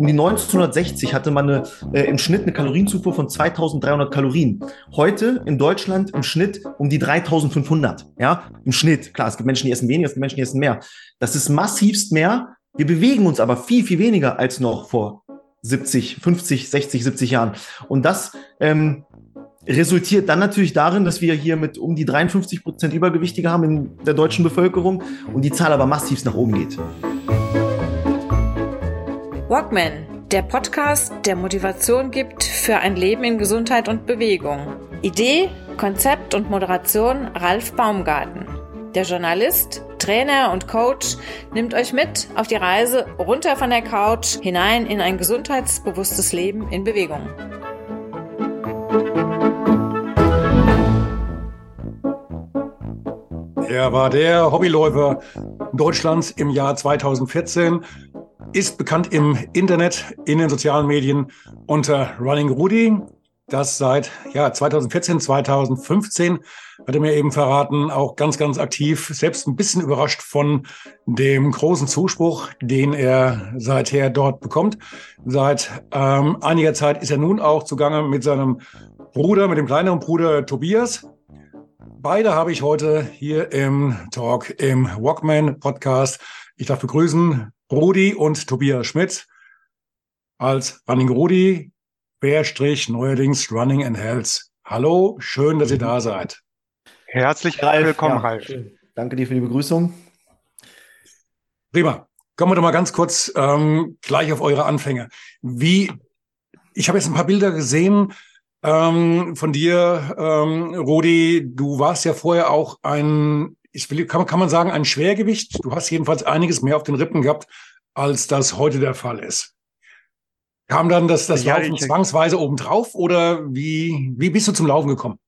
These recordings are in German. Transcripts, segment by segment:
um die 1960 hatte man eine, äh, im Schnitt eine Kalorienzufuhr von 2300 Kalorien. Heute in Deutschland im Schnitt um die 3500. Ja, im Schnitt. Klar, es gibt Menschen, die essen weniger, es gibt Menschen, die essen mehr. Das ist massivst mehr. Wir bewegen uns aber viel, viel weniger als noch vor 70, 50, 60, 70 Jahren. Und das ähm, resultiert dann natürlich darin, dass wir hier mit um die 53 Prozent Übergewichtige haben in der deutschen Bevölkerung und die Zahl aber massiv nach oben geht. Walkman, der Podcast, der Motivation gibt für ein Leben in Gesundheit und Bewegung. Idee, Konzept und Moderation Ralf Baumgarten. Der Journalist, Trainer und Coach nimmt euch mit auf die Reise runter von der Couch hinein in ein gesundheitsbewusstes Leben in Bewegung. Er war der Hobbyläufer Deutschlands im Jahr 2014, ist bekannt im Internet, in den sozialen Medien unter Running Rudy. Das seit ja, 2014, 2015 hat er mir eben verraten, auch ganz, ganz aktiv, selbst ein bisschen überrascht von dem großen Zuspruch, den er seither dort bekommt. Seit ähm, einiger Zeit ist er nun auch zugange mit seinem Bruder, mit dem kleineren Bruder Tobias. Beide habe ich heute hier im Talk im Walkman Podcast. Ich darf begrüßen Rudi und Tobias Schmidt als Running Rudi, Bärstrich neuerdings Running and Health. Hallo, schön, dass ihr da seid. Herzlich Ralf, willkommen, ja, Ralf. Danke dir für die Begrüßung. Prima. Kommen wir doch mal ganz kurz ähm, gleich auf eure Anfänge. Wie, ich habe jetzt ein paar Bilder gesehen, ähm, von dir, ähm, Rudi. Du warst ja vorher auch ein, ich will, kann, kann man sagen, ein Schwergewicht. Du hast jedenfalls einiges mehr auf den Rippen gehabt, als das heute der Fall ist. Kam dann das, das ja, Laufen zwangsweise obendrauf oder wie, wie bist du zum Laufen gekommen?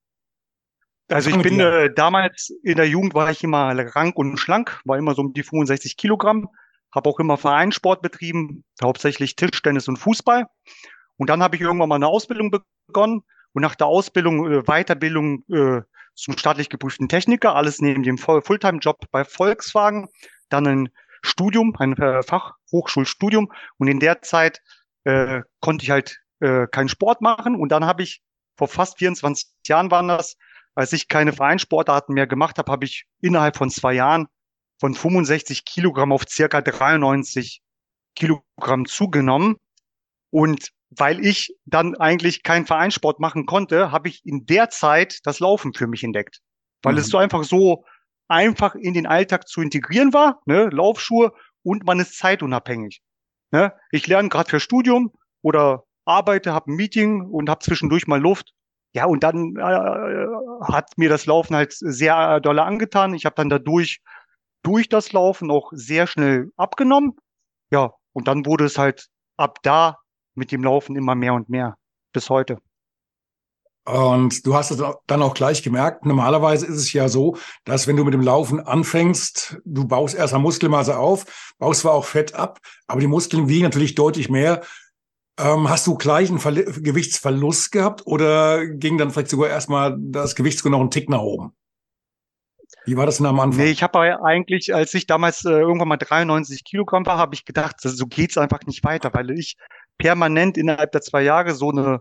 Also ich bin äh, damals in der Jugend war ich immer rank und schlank, war immer so um die 65 Kilogramm, habe auch immer Vereinssport betrieben, hauptsächlich Tischtennis und Fußball. Und dann habe ich irgendwann mal eine Ausbildung begonnen und nach der Ausbildung, äh, Weiterbildung äh, zum staatlich geprüften Techniker, alles neben dem Fulltime-Job bei Volkswagen, dann ein Studium, ein äh, Fachhochschulstudium. Und in der Zeit äh, konnte ich halt äh, keinen Sport machen. Und dann habe ich vor fast 24 Jahren waren das, als ich keine Vereinssportarten mehr gemacht habe, habe ich innerhalb von zwei Jahren von 65 Kilogramm auf circa 93 Kilogramm zugenommen. Und weil ich dann eigentlich keinen Vereinssport machen konnte, habe ich in der Zeit das Laufen für mich entdeckt. Weil mhm. es so einfach so einfach in den Alltag zu integrieren war, ne? Laufschuhe und man ist zeitunabhängig. Ne? Ich lerne gerade für Studium oder arbeite, habe ein Meeting und habe zwischendurch mal Luft. Ja, und dann äh, hat mir das Laufen halt sehr doll angetan. Ich habe dann dadurch durch das Laufen auch sehr schnell abgenommen. Ja, und dann wurde es halt ab da mit dem Laufen immer mehr und mehr bis heute. Und du hast es dann auch gleich gemerkt, normalerweise ist es ja so, dass wenn du mit dem Laufen anfängst, du baust erstmal Muskelmasse auf, baust zwar auch Fett ab, aber die Muskeln wiegen natürlich deutlich mehr. Ähm, hast du gleich einen Verli Gewichtsverlust gehabt oder ging dann vielleicht sogar erstmal das Gewicht sogar noch einen Tick nach oben? Wie war das denn am Anfang? Nee, ich habe eigentlich, als ich damals äh, irgendwann mal 93 Kilogramm war, habe ich gedacht, so geht's einfach nicht weiter, weil ich permanent innerhalb der zwei Jahre so eine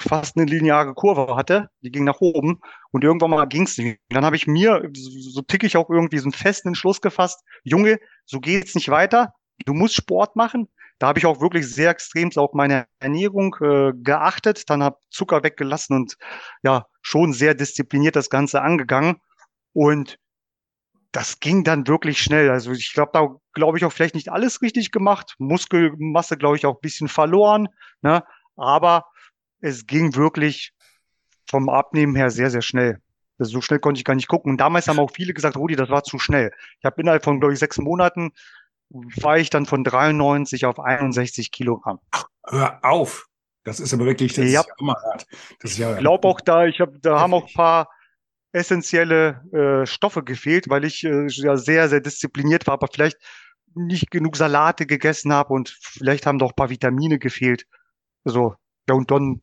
fast eine lineare Kurve hatte, die ging nach oben und irgendwann mal ging's nicht. Und dann habe ich mir, so tick ich auch irgendwie so einen festen Entschluss gefasst, Junge, so geht's nicht weiter, du musst Sport machen. Da habe ich auch wirklich sehr extrem auf meine Ernährung äh, geachtet, dann habe Zucker weggelassen und ja, schon sehr diszipliniert das Ganze angegangen. Und das ging dann wirklich schnell. Also ich glaube, da glaube ich auch vielleicht nicht alles richtig gemacht. Muskelmasse, glaube ich, auch ein bisschen verloren. Ne? Aber es ging wirklich vom Abnehmen her sehr, sehr schnell. Also so schnell konnte ich gar nicht gucken. Und damals haben auch viele gesagt, Rudi, das war zu schnell. Ich habe innerhalb von, glaube ich, sechs Monaten war ich dann von 93 auf 61 Kilogramm. Ach, hör auf. Das ist aber wirklich, das ja. ist ja hart. Das ist ja, ich glaube auch da, ich habe, da haben auch ein paar essentielle äh, Stoffe gefehlt, weil ich äh, ja sehr, sehr diszipliniert war, aber vielleicht nicht genug Salate gegessen habe und vielleicht haben doch ein paar Vitamine gefehlt. So, ja, und dann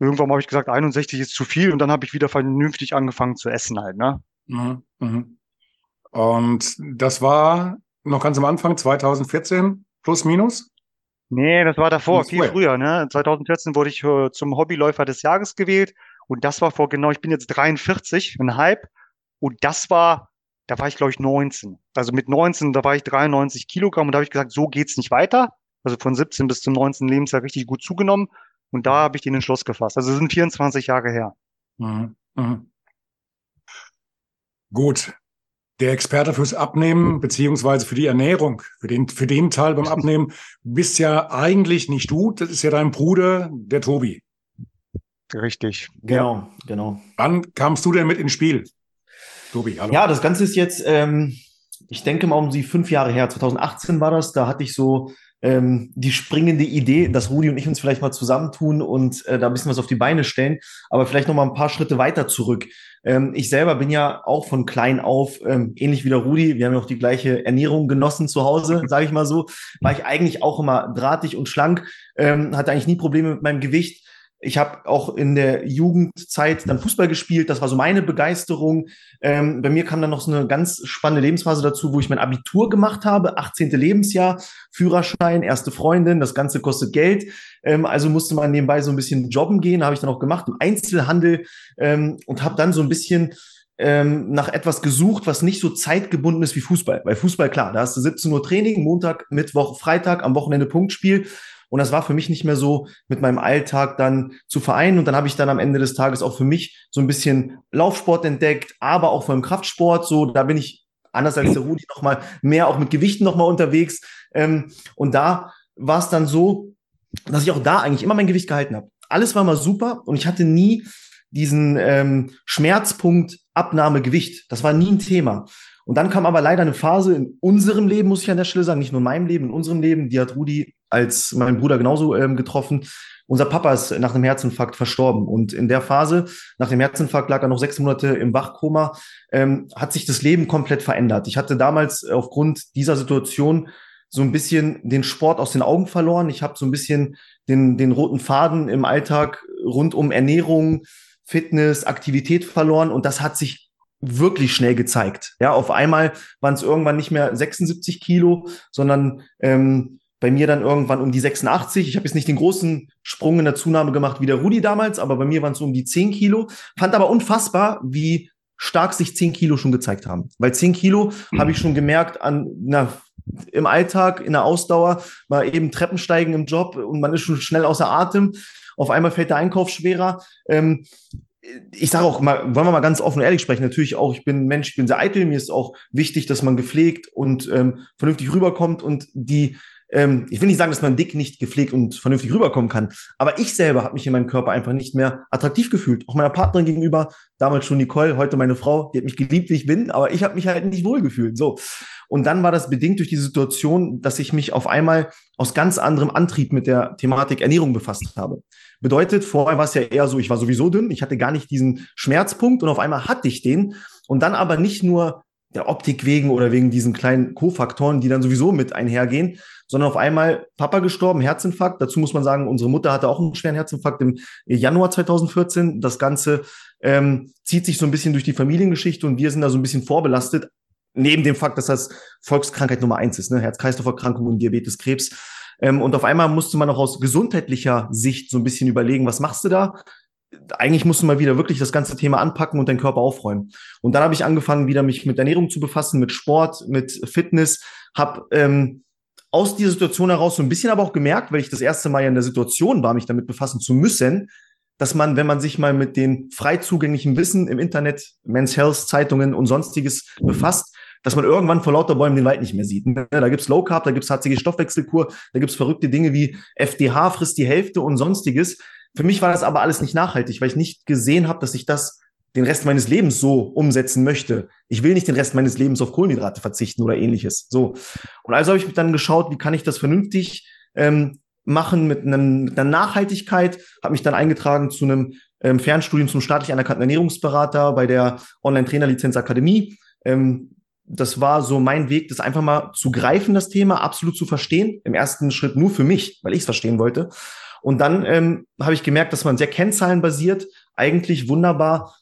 irgendwann habe ich gesagt, 61 ist zu viel und dann habe ich wieder vernünftig angefangen zu essen halt, ne? Mhm, mhm. Und das war noch ganz am Anfang, 2014, plus minus? Nee, das war davor, viel früher. Ne? 2014 wurde ich äh, zum Hobbyläufer des Jahres gewählt und das war vor genau, ich bin jetzt 43, ein Hype und das war, da war ich glaube ich 19. Also mit 19, da war ich 93 Kilogramm und da habe ich gesagt, so geht's nicht weiter. Also von 17 bis zum 19. Lebensjahr richtig gut zugenommen und da habe ich den Entschluss gefasst. Also sind 24 Jahre her. Mhm. Mhm. Gut, der Experte fürs Abnehmen beziehungsweise für die Ernährung, für den, für den Teil beim Abnehmen, bist ja eigentlich nicht du, das ist ja dein Bruder, der Tobi. Richtig. Genau, genau. Wann kamst du denn mit ins Spiel? Tobi, hallo. Ja, das Ganze ist jetzt, ähm, ich denke mal um sie fünf Jahre her, 2018 war das, da hatte ich so ähm, die springende Idee, dass Rudi und ich uns vielleicht mal zusammentun und äh, da ein bisschen was auf die Beine stellen, aber vielleicht noch mal ein paar Schritte weiter zurück. Ähm, ich selber bin ja auch von klein auf, ähm, ähnlich wie der Rudi, wir haben ja auch die gleiche Ernährung genossen zu Hause, sage ich mal so, war ich eigentlich auch immer drahtig und schlank, ähm, hatte eigentlich nie Probleme mit meinem Gewicht ich habe auch in der Jugendzeit dann Fußball gespielt. Das war so meine Begeisterung. Ähm, bei mir kam dann noch so eine ganz spannende Lebensphase dazu, wo ich mein Abitur gemacht habe, 18. Lebensjahr, Führerschein, erste Freundin. Das Ganze kostet Geld. Ähm, also musste man nebenbei so ein bisschen jobben gehen. Habe ich dann auch gemacht im Einzelhandel ähm, und habe dann so ein bisschen ähm, nach etwas gesucht, was nicht so zeitgebunden ist wie Fußball. Weil Fußball, klar, da hast du 17 Uhr Training, Montag, Mittwoch, Freitag, am Wochenende Punktspiel. Und das war für mich nicht mehr so mit meinem Alltag dann zu vereinen. Und dann habe ich dann am Ende des Tages auch für mich so ein bisschen Laufsport entdeckt, aber auch vor allem Kraftsport. So, da bin ich anders als der Rudi noch mal mehr auch mit Gewichten noch mal unterwegs. Ähm, und da war es dann so, dass ich auch da eigentlich immer mein Gewicht gehalten habe. Alles war mal super und ich hatte nie diesen ähm, Schmerzpunkt Abnahme Gewicht. Das war nie ein Thema. Und dann kam aber leider eine Phase in unserem Leben, muss ich an der Stelle sagen, nicht nur in meinem Leben, in unserem Leben, die hat Rudi als mein Bruder genauso ähm, getroffen. Unser Papa ist nach einem Herzinfarkt verstorben und in der Phase, nach dem Herzinfarkt lag er noch sechs Monate im Wachkoma, ähm, hat sich das Leben komplett verändert. Ich hatte damals aufgrund dieser Situation so ein bisschen den Sport aus den Augen verloren. Ich habe so ein bisschen den, den roten Faden im Alltag rund um Ernährung, Fitness, Aktivität verloren und das hat sich wirklich schnell gezeigt. Ja, auf einmal waren es irgendwann nicht mehr 76 Kilo, sondern ähm, bei mir dann irgendwann um die 86. Ich habe jetzt nicht den großen Sprung in der Zunahme gemacht wie der Rudi damals, aber bei mir waren es um die 10 Kilo. Fand aber unfassbar, wie stark sich 10 Kilo schon gezeigt haben. Weil 10 Kilo mhm. habe ich schon gemerkt an, na, im Alltag, in der Ausdauer, mal eben Treppensteigen im Job und man ist schon schnell außer Atem. Auf einmal fällt der Einkauf schwerer. Ähm, ich sage auch mal, wollen wir mal ganz offen und ehrlich sprechen, natürlich auch, ich bin ein Mensch, ich bin sehr eitel, mir ist auch wichtig, dass man gepflegt und ähm, vernünftig rüberkommt und die ähm, ich will nicht sagen, dass man dick nicht gepflegt und vernünftig rüberkommen kann, aber ich selber habe mich in meinem Körper einfach nicht mehr attraktiv gefühlt. Auch meiner Partnerin gegenüber, damals schon Nicole, heute meine Frau, die hat mich geliebt, wie ich bin, aber ich habe mich halt nicht wohl gefühlt. So. Und dann war das bedingt durch die Situation, dass ich mich auf einmal aus ganz anderem Antrieb mit der Thematik Ernährung befasst habe. Bedeutet, vorher war es ja eher so, ich war sowieso dünn, ich hatte gar nicht diesen Schmerzpunkt und auf einmal hatte ich den. Und dann aber nicht nur der Optik wegen oder wegen diesen kleinen Kofaktoren, die dann sowieso mit einhergehen, sondern auf einmal Papa gestorben, Herzinfarkt. Dazu muss man sagen, unsere Mutter hatte auch einen schweren Herzinfarkt im Januar 2014. Das Ganze ähm, zieht sich so ein bisschen durch die Familiengeschichte und wir sind da so ein bisschen vorbelastet. Neben dem Fakt, dass das Volkskrankheit Nummer eins ist, ne? Herz-Kreislauf-Erkrankung und Diabetes, Krebs. Ähm, und auf einmal musste man auch aus gesundheitlicher Sicht so ein bisschen überlegen, was machst du da? eigentlich musst du mal wieder wirklich das ganze Thema anpacken und deinen Körper aufräumen. Und dann habe ich angefangen, wieder mich mit Ernährung zu befassen, mit Sport, mit Fitness, habe ähm, aus dieser Situation heraus so ein bisschen aber auch gemerkt, weil ich das erste Mal ja in der Situation war, mich damit befassen zu müssen, dass man, wenn man sich mal mit den frei zugänglichen Wissen im Internet, Men's Health, Zeitungen und sonstiges befasst, dass man irgendwann vor lauter Bäumen den Wald nicht mehr sieht. Ne, da gibt's Low Carb, da gibt's HCG Stoffwechselkur, da gibt's verrückte Dinge wie FDH frisst die Hälfte und sonstiges. Für mich war das aber alles nicht nachhaltig, weil ich nicht gesehen habe, dass ich das den Rest meines Lebens so umsetzen möchte. Ich will nicht den Rest meines Lebens auf Kohlenhydrate verzichten oder ähnliches. So. Und also habe ich dann geschaut, wie kann ich das vernünftig ähm, machen mit, einem, mit einer Nachhaltigkeit, habe mich dann eingetragen zu einem ähm, Fernstudium zum staatlich anerkannten Ernährungsberater bei der Online-Trainer-Lizenz Akademie. Ähm, das war so mein Weg, das einfach mal zu greifen, das Thema, absolut zu verstehen. Im ersten Schritt nur für mich, weil ich es verstehen wollte. Und dann ähm, habe ich gemerkt, dass man sehr kennzahlenbasiert eigentlich wunderbar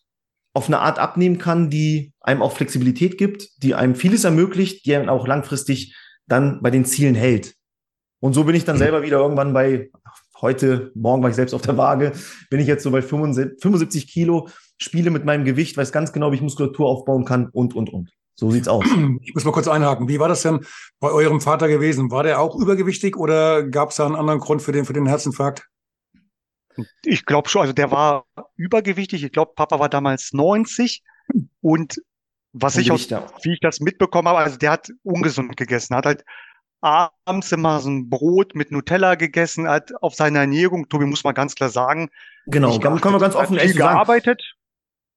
auf eine Art abnehmen kann, die einem auch Flexibilität gibt, die einem vieles ermöglicht, die einem auch langfristig dann bei den Zielen hält. Und so bin ich dann selber wieder irgendwann bei, heute, morgen war ich selbst auf der Waage, bin ich jetzt so bei 75 Kilo, spiele mit meinem Gewicht, weiß ganz genau, wie ich Muskulatur aufbauen kann und, und, und. So sieht's aus. Ich muss mal kurz einhaken. Wie war das denn bei eurem Vater gewesen? War der auch übergewichtig oder gab es da einen anderen Grund für den, für den Herzinfarkt? Ich glaube schon, also der war übergewichtig. Ich glaube, Papa war damals 90 und was ich aus, wie ich das mitbekommen habe, also der hat ungesund gegessen, hat halt abends immer so ein Brot mit Nutella gegessen, hat auf seine Ernährung, Tobi muss man ganz klar sagen. Genau, dann können wir ganz offen viel gearbeitet.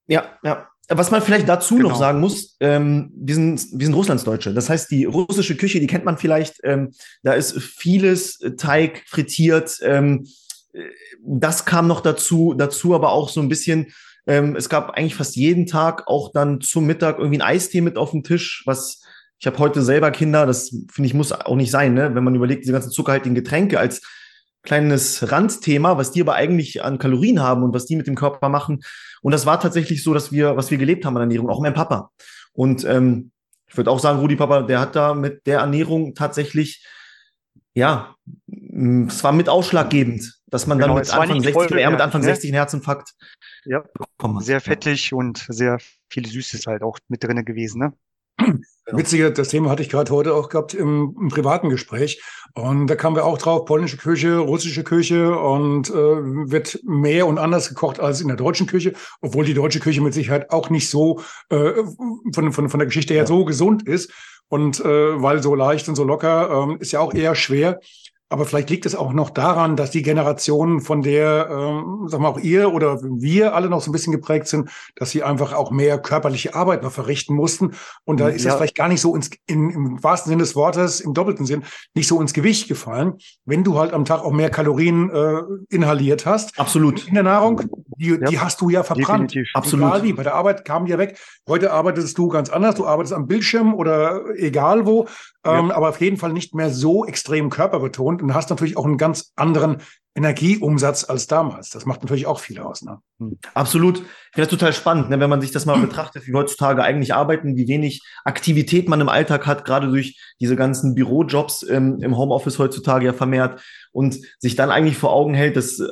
Ja, ja. Was man vielleicht dazu genau. noch sagen muss, ähm, wir, sind, wir sind Russlandsdeutsche. Das heißt, die russische Küche, die kennt man vielleicht. Ähm, da ist vieles Teig frittiert. Ähm, das kam noch dazu, dazu aber auch so ein bisschen, ähm, es gab eigentlich fast jeden Tag auch dann zum Mittag irgendwie ein Eistee mit auf dem Tisch, was ich habe heute selber Kinder, das finde ich muss auch nicht sein, ne? wenn man überlegt, diese ganzen zuckerhaltigen Getränke als kleines Randthema, was die aber eigentlich an Kalorien haben und was die mit dem Körper machen. Und das war tatsächlich so, dass wir, was wir gelebt haben an Ernährung, auch mein Papa. Und ähm, ich würde auch sagen, Rudi Papa, der hat da mit der Ernährung tatsächlich, ja, es war mit ausschlaggebend, dass man genau, dann mit Anfang 60, voll, er mit Anfang ja. 60 einen Herzinfarkt ja. bekommen hat. Sehr fettig ja. und sehr viel Süßes halt auch mit drinne gewesen, ne? Genau. Witzige, das Thema hatte ich gerade heute auch gehabt im, im, privaten Gespräch. Und da kamen wir auch drauf, polnische Küche, russische Küche und äh, wird mehr und anders gekocht als in der deutschen Küche, obwohl die deutsche Küche mit Sicherheit auch nicht so äh, von, von, von der Geschichte her ja. so gesund ist. Und äh, weil so leicht und so locker, äh, ist ja auch eher schwer. Aber vielleicht liegt es auch noch daran, dass die Generation, von der, ähm, sagen wir auch ihr oder wir alle noch so ein bisschen geprägt sind, dass sie einfach auch mehr körperliche Arbeit noch verrichten mussten. Und da ist ja. das vielleicht gar nicht so ins, in, im wahrsten Sinne des Wortes, im doppelten Sinn, nicht so ins Gewicht gefallen, wenn du halt am Tag auch mehr Kalorien äh, inhaliert hast. Absolut. In der Nahrung, die, ja. die hast du ja verbrannt. Definitiv. Absolut. Egal wie, bei der Arbeit kam die weg. Heute arbeitest du ganz anders. Du arbeitest am Bildschirm oder egal wo, ähm, aber auf jeden Fall nicht mehr so extrem körperbetont und hast natürlich auch einen ganz anderen Energieumsatz als damals. Das macht natürlich auch viel aus. Ne? Hm. Absolut. Ich finde das total spannend, ne, wenn man sich das mal betrachtet, wie heutzutage eigentlich arbeiten, wie wenig Aktivität man im Alltag hat, gerade durch diese ganzen Bürojobs ähm, im Homeoffice heutzutage ja vermehrt und sich dann eigentlich vor Augen hält, dass äh,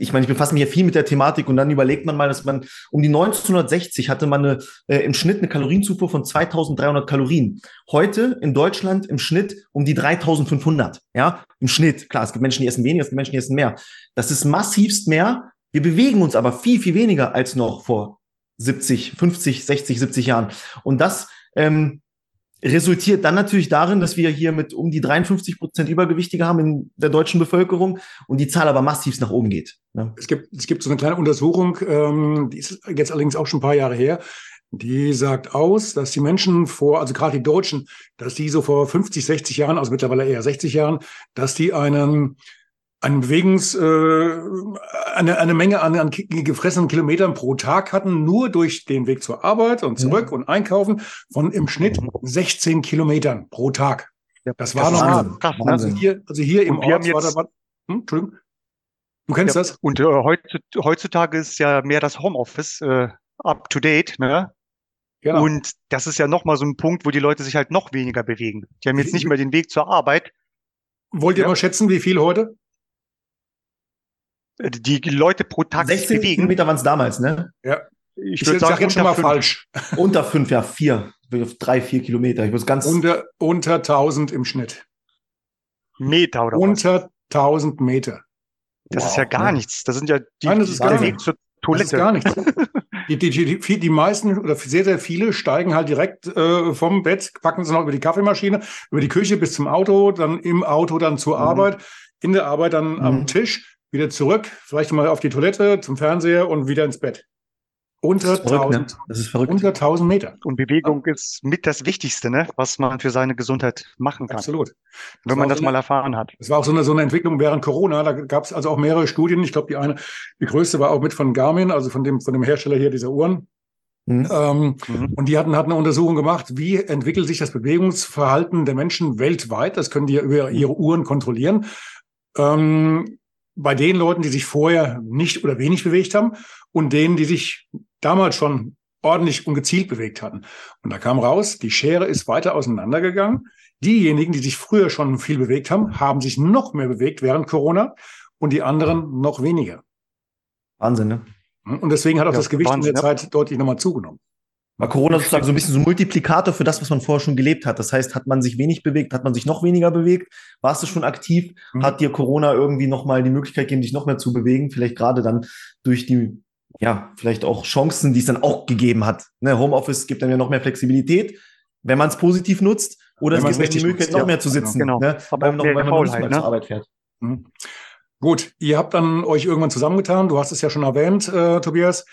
ich meine, ich befasse mich ja viel mit der Thematik und dann überlegt man mal, dass man um die 1960 hatte man eine, äh, im Schnitt eine Kalorienzufuhr von 2300 Kalorien. Heute in Deutschland im Schnitt um die 3500. Ja, im Schnitt. Klar, es gibt Menschen, die essen weniger, es gibt Menschen, die essen mehr. Das ist massivst mehr. Wir bewegen uns aber viel, viel weniger als noch vor 70, 50, 60, 70 Jahren. Und das ähm, resultiert dann natürlich darin, dass wir hier mit um die 53 Prozent Übergewichtige haben in der deutschen Bevölkerung und die Zahl aber massiv nach oben geht. Ne? Es gibt es gibt so eine kleine Untersuchung, ähm, die ist jetzt allerdings auch schon ein paar Jahre her. Die sagt aus, dass die Menschen vor, also gerade die Deutschen, dass die so vor 50, 60 Jahren, also mittlerweile eher 60 Jahren, dass die einen einen Bewegungs, äh, eine, eine Menge an, an gefressenen Kilometern pro Tag hatten, nur durch den Weg zur Arbeit und zurück ja. und einkaufen von im Schnitt 16 Kilometern pro Tag. Das war noch krass, ne? also hier, also hier im Ort war da, hm, Entschuldigung. Du kennst ja, das? Und äh, heutzutage ist ja mehr das Homeoffice äh, up to date, ne? Genau. Und das ist ja noch mal so ein Punkt, wo die Leute sich halt noch weniger bewegen. Die haben jetzt nicht mehr den Weg zur Arbeit. Wollt ihr ja. mal schätzen, wie viel heute? Die Leute pro Tag 16 bewegen. Kilometer waren es damals, ne? Ja. Ich, ich würde sagen, jetzt schon mal fünf. falsch. Unter fünf, ja, vier. Drei, vier Kilometer. Ich muss ganz. Unter, unter 1000 im Schnitt. Meter oder Unter was? 1000 Meter. Das wow. ist ja gar ja. nichts. Das sind ja die, Nein, das ist gar Weg zur Toilette. Das ist gar nichts. die, die, die, die meisten oder sehr, sehr viele steigen halt direkt äh, vom Bett, packen sie noch über die Kaffeemaschine, über die Küche bis zum Auto, dann im Auto dann zur mhm. Arbeit, in der Arbeit dann mhm. am Tisch wieder zurück, vielleicht mal auf die Toilette, zum Fernseher und wieder ins Bett. Unter das 1000, ne? das ist verrückt. unter 1000 Meter. Und Bewegung ja. ist mit das Wichtigste, ne? was man für seine Gesundheit machen kann. Absolut. Wenn man das so mal erfahren hat. Das war auch so eine, so eine Entwicklung während Corona. Da gab es also auch mehrere Studien. Ich glaube, die eine, die größte war auch mit von Garmin, also von dem, von dem Hersteller hier dieser Uhren. Mhm. Ähm, mhm. Und die hatten, hatten eine Untersuchung gemacht, wie entwickelt sich das Bewegungsverhalten der Menschen weltweit. Das können die ja über ihre Uhren kontrollieren. Ähm, bei den Leuten, die sich vorher nicht oder wenig bewegt haben und denen, die sich damals schon ordentlich und gezielt bewegt hatten. Und da kam raus, die Schere ist weiter auseinandergegangen. Diejenigen, die sich früher schon viel bewegt haben, haben sich noch mehr bewegt während Corona und die anderen noch weniger. Wahnsinn, ne? Und deswegen hat auch ja, das Gewicht Wahnsinn, in der ja. Zeit deutlich nochmal zugenommen. War Corona sozusagen so ein bisschen so ein Multiplikator für das, was man vorher schon gelebt hat. Das heißt, hat man sich wenig bewegt, hat man sich noch weniger bewegt? Warst du schon aktiv? Mhm. Hat dir Corona irgendwie nochmal die Möglichkeit gegeben, dich noch mehr zu bewegen? Vielleicht gerade dann durch die, ja, vielleicht auch Chancen, die es dann auch gegeben hat. Ne, Homeoffice gibt dann ja noch mehr Flexibilität, wenn man es positiv nutzt. Oder wenn es gibt die Möglichkeit, nutzt, noch ja. mehr zu sitzen. Genau. Ne? Aber weil, noch, weil man noch nicht mehr ne? zur Arbeit fährt. Mhm. Gut, ihr habt dann euch irgendwann zusammengetan. Du hast es ja schon erwähnt, äh, Tobias.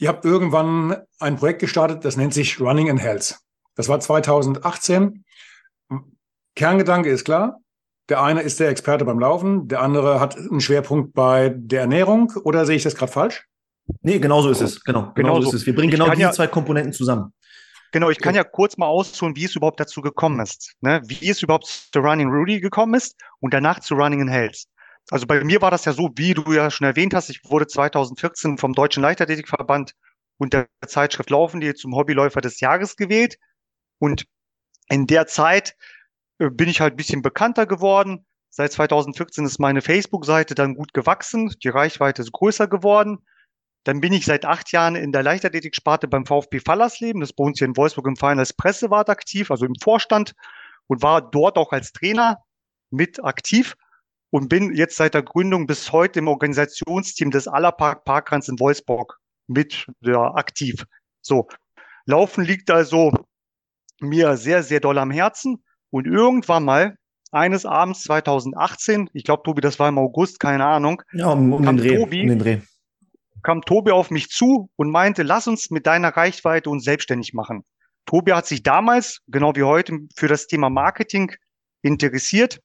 Ihr habt irgendwann ein Projekt gestartet, das nennt sich Running in Health. Das war 2018. Kerngedanke ist klar. Der eine ist der Experte beim Laufen, der andere hat einen Schwerpunkt bei der Ernährung. Oder sehe ich das gerade falsch? Nee, genau so ist es. Genau, genau, genau so ist es. Wir bringen genau diese ja, zwei Komponenten zusammen. Genau, ich kann ja kurz mal ausholen, wie es überhaupt dazu gekommen ist. Ne? Wie es überhaupt zu Running Rudy gekommen ist und danach zu Running in Health. Also bei mir war das ja so, wie du ja schon erwähnt hast, ich wurde 2014 vom Deutschen Leichtathletikverband und der Zeitschrift Laufen die zum Hobbyläufer des Jahres gewählt. Und in der Zeit äh, bin ich halt ein bisschen bekannter geworden. Seit 2014 ist meine Facebook-Seite dann gut gewachsen, die Reichweite ist größer geworden. Dann bin ich seit acht Jahren in der Leichtathletik-Sparte beim VfB Fallersleben, das bei uns hier in Wolfsburg im Verein als Pressewart aktiv, also im Vorstand und war dort auch als Trainer mit aktiv und bin jetzt seit der Gründung bis heute im Organisationsteam des Allerpark Parkrans in Wolfsburg mit ja, aktiv. So, Laufen liegt also mir sehr, sehr doll am Herzen. Und irgendwann mal, eines Abends 2018, ich glaube, Tobi, das war im August, keine Ahnung, ja, um, um, den Dreh, Tobi, um den Dreh. kam Tobi auf mich zu und meinte, lass uns mit deiner Reichweite uns selbstständig machen. Tobi hat sich damals, genau wie heute, für das Thema Marketing interessiert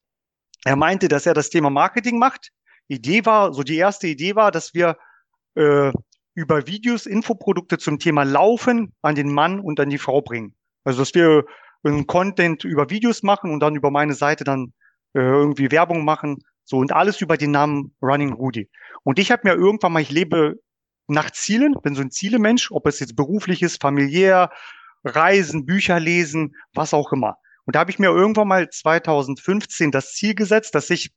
er meinte, dass er das Thema Marketing macht. Idee war, so die erste Idee war, dass wir äh, über Videos Infoprodukte zum Thema Laufen an den Mann und an die Frau bringen. Also dass wir einen Content über Videos machen und dann über meine Seite dann äh, irgendwie Werbung machen. So und alles über den Namen Running Rudy. Und ich habe mir irgendwann mal, ich lebe nach Zielen, bin so ein Zielemensch, ob es jetzt beruflich ist, familiär, Reisen, Bücher lesen, was auch immer. Und da habe ich mir irgendwann mal 2015 das Ziel gesetzt, dass ich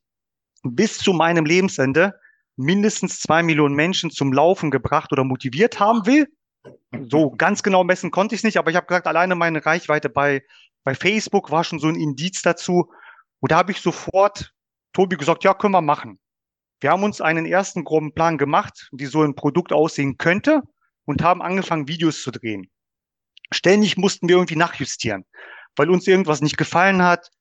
bis zu meinem Lebensende mindestens zwei Millionen Menschen zum Laufen gebracht oder motiviert haben will. So ganz genau messen konnte ich es nicht, aber ich habe gesagt, alleine meine Reichweite bei, bei Facebook war schon so ein Indiz dazu. Und da habe ich sofort Tobi gesagt, ja, können wir machen. Wir haben uns einen ersten groben Plan gemacht, wie so ein Produkt aussehen könnte und haben angefangen, Videos zu drehen. Ständig mussten wir irgendwie nachjustieren weil uns irgendwas nicht gefallen hat.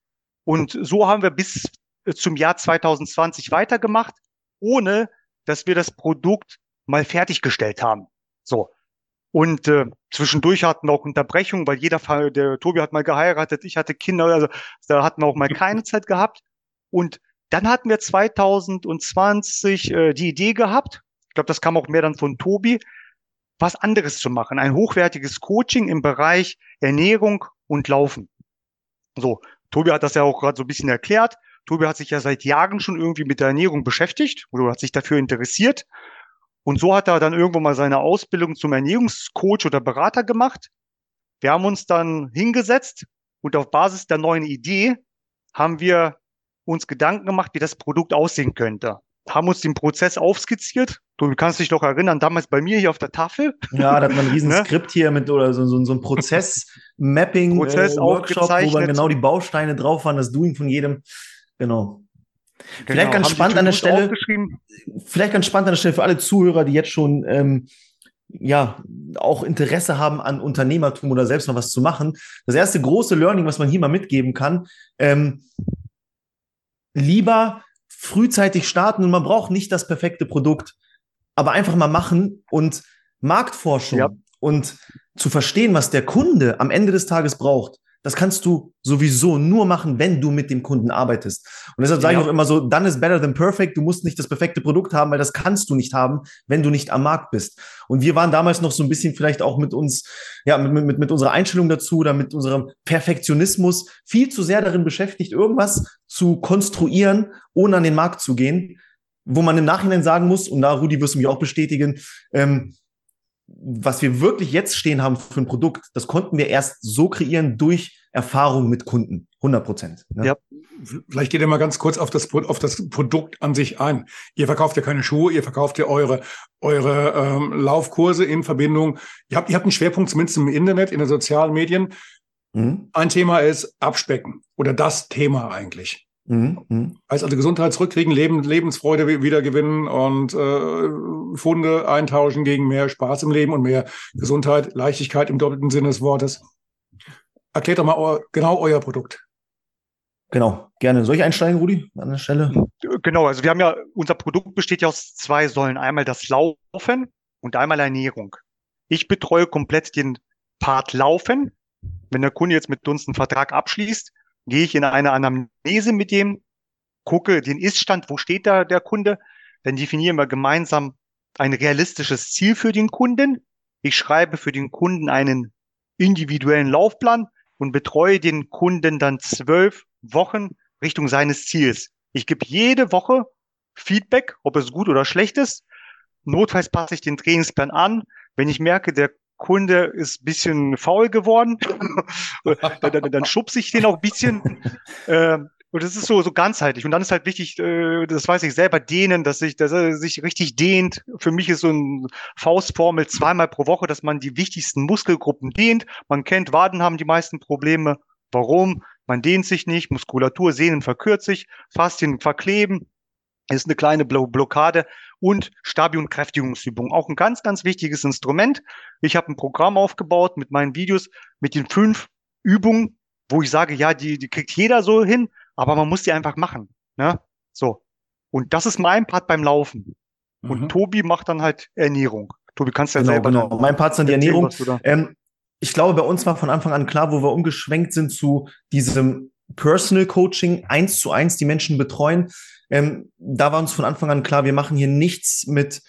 Und so haben wir bis äh, zum Jahr 2020 weitergemacht, ohne dass wir das Produkt mal fertiggestellt haben. So. Und äh, zwischendurch hatten wir auch Unterbrechungen, weil jeder Fall, der Tobi hat mal geheiratet, ich hatte Kinder, also da hatten wir auch mal keine Zeit gehabt. Und dann hatten wir 2020 äh, die Idee gehabt, ich glaube, das kam auch mehr dann von Tobi, was anderes zu machen, ein hochwertiges Coaching im Bereich Ernährung und Laufen. So, Tobi hat das ja auch gerade so ein bisschen erklärt. Tobi hat sich ja seit Jahren schon irgendwie mit der Ernährung beschäftigt oder hat sich dafür interessiert. Und so hat er dann irgendwo mal seine Ausbildung zum Ernährungscoach oder Berater gemacht. Wir haben uns dann hingesetzt und auf Basis der neuen Idee haben wir uns Gedanken gemacht, wie das Produkt aussehen könnte haben uns den Prozess aufskizziert. Du kannst dich doch erinnern, damals bei mir hier auf der Tafel. Ja, da hat man ein riesen ne? Skript hier mit oder so, so, so ein Prozess-Mapping, Prozess äh, wo man genau die Bausteine drauf waren, das Doing von jedem. Genau. Genau. Vielleicht ganz Haben spannend an der Stelle, vielleicht ganz spannend an der Stelle für alle Zuhörer, die jetzt schon ähm, ja auch Interesse haben an Unternehmertum oder selbst noch was zu machen. Das erste große Learning, was man hier mal mitgeben kann, ähm, lieber frühzeitig starten und man braucht nicht das perfekte Produkt, aber einfach mal machen und Marktforschung ja. und zu verstehen, was der Kunde am Ende des Tages braucht. Das kannst du sowieso nur machen, wenn du mit dem Kunden arbeitest. Und deshalb sage ja. ich auch immer so, done is better than perfect. Du musst nicht das perfekte Produkt haben, weil das kannst du nicht haben, wenn du nicht am Markt bist. Und wir waren damals noch so ein bisschen vielleicht auch mit uns, ja, mit, mit, mit unserer Einstellung dazu oder mit unserem Perfektionismus viel zu sehr darin beschäftigt, irgendwas zu konstruieren, ohne an den Markt zu gehen, wo man im Nachhinein sagen muss, und da, Rudi, wirst du mich auch bestätigen, ähm, was wir wirklich jetzt stehen haben für ein Produkt, das konnten wir erst so kreieren durch Erfahrung mit Kunden. 100 Prozent. Ne? Ja. Vielleicht geht ihr mal ganz kurz auf das, auf das Produkt an sich ein. Ihr verkauft ja keine Schuhe, ihr verkauft ja eure, eure ähm, Laufkurse in Verbindung. Ihr habt, ihr habt einen Schwerpunkt zumindest im Internet, in den sozialen Medien. Mhm. Ein Thema ist Abspecken oder das Thema eigentlich. Mhm. mhm. Heißt also Gesundheit zurückkriegen, Leben, Lebensfreude wiedergewinnen und äh, Funde eintauschen gegen mehr Spaß im Leben und mehr Gesundheit, Leichtigkeit im doppelten Sinne des Wortes. Erklärt doch mal eu genau euer Produkt. Genau, gerne. Soll ich einsteigen, Rudi, an der Stelle? Genau, also wir haben ja, unser Produkt besteht ja aus zwei Säulen. Einmal das Laufen und einmal Ernährung. Ich betreue komplett den Part Laufen. Wenn der Kunde jetzt mit uns einen Vertrag abschließt, gehe ich in eine Anamnese mit dem, gucke den Iststand, wo steht da der Kunde, dann definieren wir gemeinsam ein realistisches Ziel für den Kunden. Ich schreibe für den Kunden einen individuellen Laufplan und betreue den Kunden dann zwölf Wochen Richtung seines Ziels. Ich gebe jede Woche Feedback, ob es gut oder schlecht ist. Notfalls passe ich den Trainingsplan an. Wenn ich merke, der Kunde ist bisschen faul geworden, dann, dann, dann schubse ich den auch ein bisschen. Äh, und das ist so, so ganzheitlich. Und dann ist halt wichtig, äh, das weiß ich selber, dehnen, dass sich, dass er sich richtig dehnt. Für mich ist so ein Faustformel zweimal pro Woche, dass man die wichtigsten Muskelgruppen dehnt. Man kennt, Waden haben die meisten Probleme. Warum? Man dehnt sich nicht, Muskulatur, Sehnen verkürzt sich, Faszien verkleben, ist eine kleine Blockade und Stabi- und Kräftigungsübung. Auch ein ganz, ganz wichtiges Instrument. Ich habe ein Programm aufgebaut mit meinen Videos, mit den fünf Übungen, wo ich sage, ja, die, die kriegt jeder so hin, aber man muss die einfach machen. Ne? So. Und das ist mein Part beim Laufen. Und mhm. Tobi macht dann halt Ernährung. Tobi, kannst ja genau, selber. Genau, mein Part ist dann die Ernährung. Ähm, ich glaube, bei uns war von Anfang an klar, wo wir umgeschwenkt sind zu diesem Personal Coaching, eins zu eins die Menschen betreuen. Ähm, da war uns von Anfang an klar, wir machen hier nichts mit,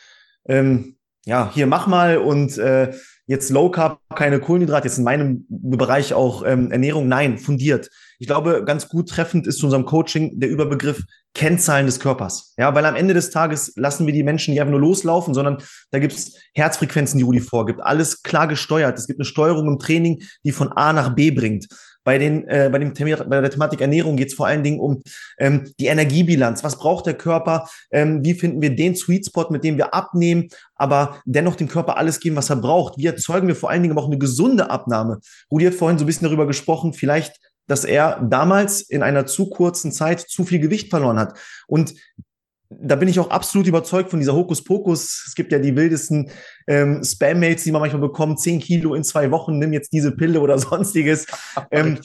ähm, ja, hier mach mal und äh, jetzt Low Carb, keine Kohlenhydrate, jetzt in meinem Bereich auch ähm, Ernährung, nein, fundiert. Ich glaube, ganz gut treffend ist zu unserem Coaching der Überbegriff Kennzahlen des Körpers. Ja, weil am Ende des Tages lassen wir die Menschen nicht einfach nur loslaufen, sondern da gibt's Herzfrequenzen, die Rudi vorgibt. Alles klar gesteuert. Es gibt eine Steuerung im Training, die von A nach B bringt. Bei, den, äh, bei, dem Thema, bei der Thematik Ernährung geht es vor allen Dingen um ähm, die Energiebilanz. Was braucht der Körper? Ähm, wie finden wir den Sweet Spot, mit dem wir abnehmen, aber dennoch dem Körper alles geben, was er braucht? Wie erzeugen wir vor allen Dingen auch eine gesunde Abnahme? Rudi hat vorhin so ein bisschen darüber gesprochen, vielleicht dass er damals in einer zu kurzen Zeit zu viel Gewicht verloren hat. Und da bin ich auch absolut überzeugt von dieser Hokuspokus. Es gibt ja die wildesten ähm, Spam-Mails, die man manchmal bekommt, 10 Kilo in zwei Wochen, nimm jetzt diese Pille oder sonstiges. Ähm,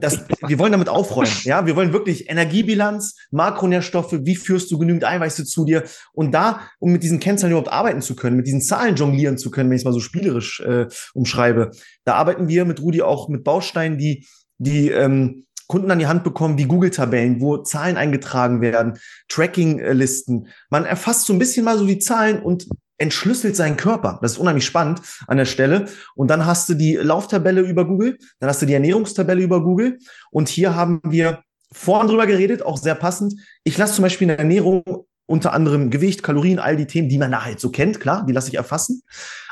das, wir wollen damit aufräumen. Ja, wir wollen wirklich Energiebilanz, Makronährstoffe, wie führst du genügend Eiweiße zu dir? Und da, um mit diesen Kennzahlen überhaupt arbeiten zu können, mit diesen Zahlen jonglieren zu können, wenn ich es mal so spielerisch äh, umschreibe, da arbeiten wir mit Rudi auch mit Bausteinen, die, die ähm, Kunden an die Hand bekommen wie Google-Tabellen, wo Zahlen eingetragen werden, Tracking-Listen. Man erfasst so ein bisschen mal so die Zahlen und entschlüsselt seinen Körper. Das ist unheimlich spannend an der Stelle. Und dann hast du die Lauftabelle über Google, dann hast du die Ernährungstabelle über Google. Und hier haben wir vorhin drüber geredet, auch sehr passend. Ich lasse zum Beispiel in der Ernährung unter anderem Gewicht, Kalorien, all die Themen, die man da halt so kennt, klar, die lasse ich erfassen.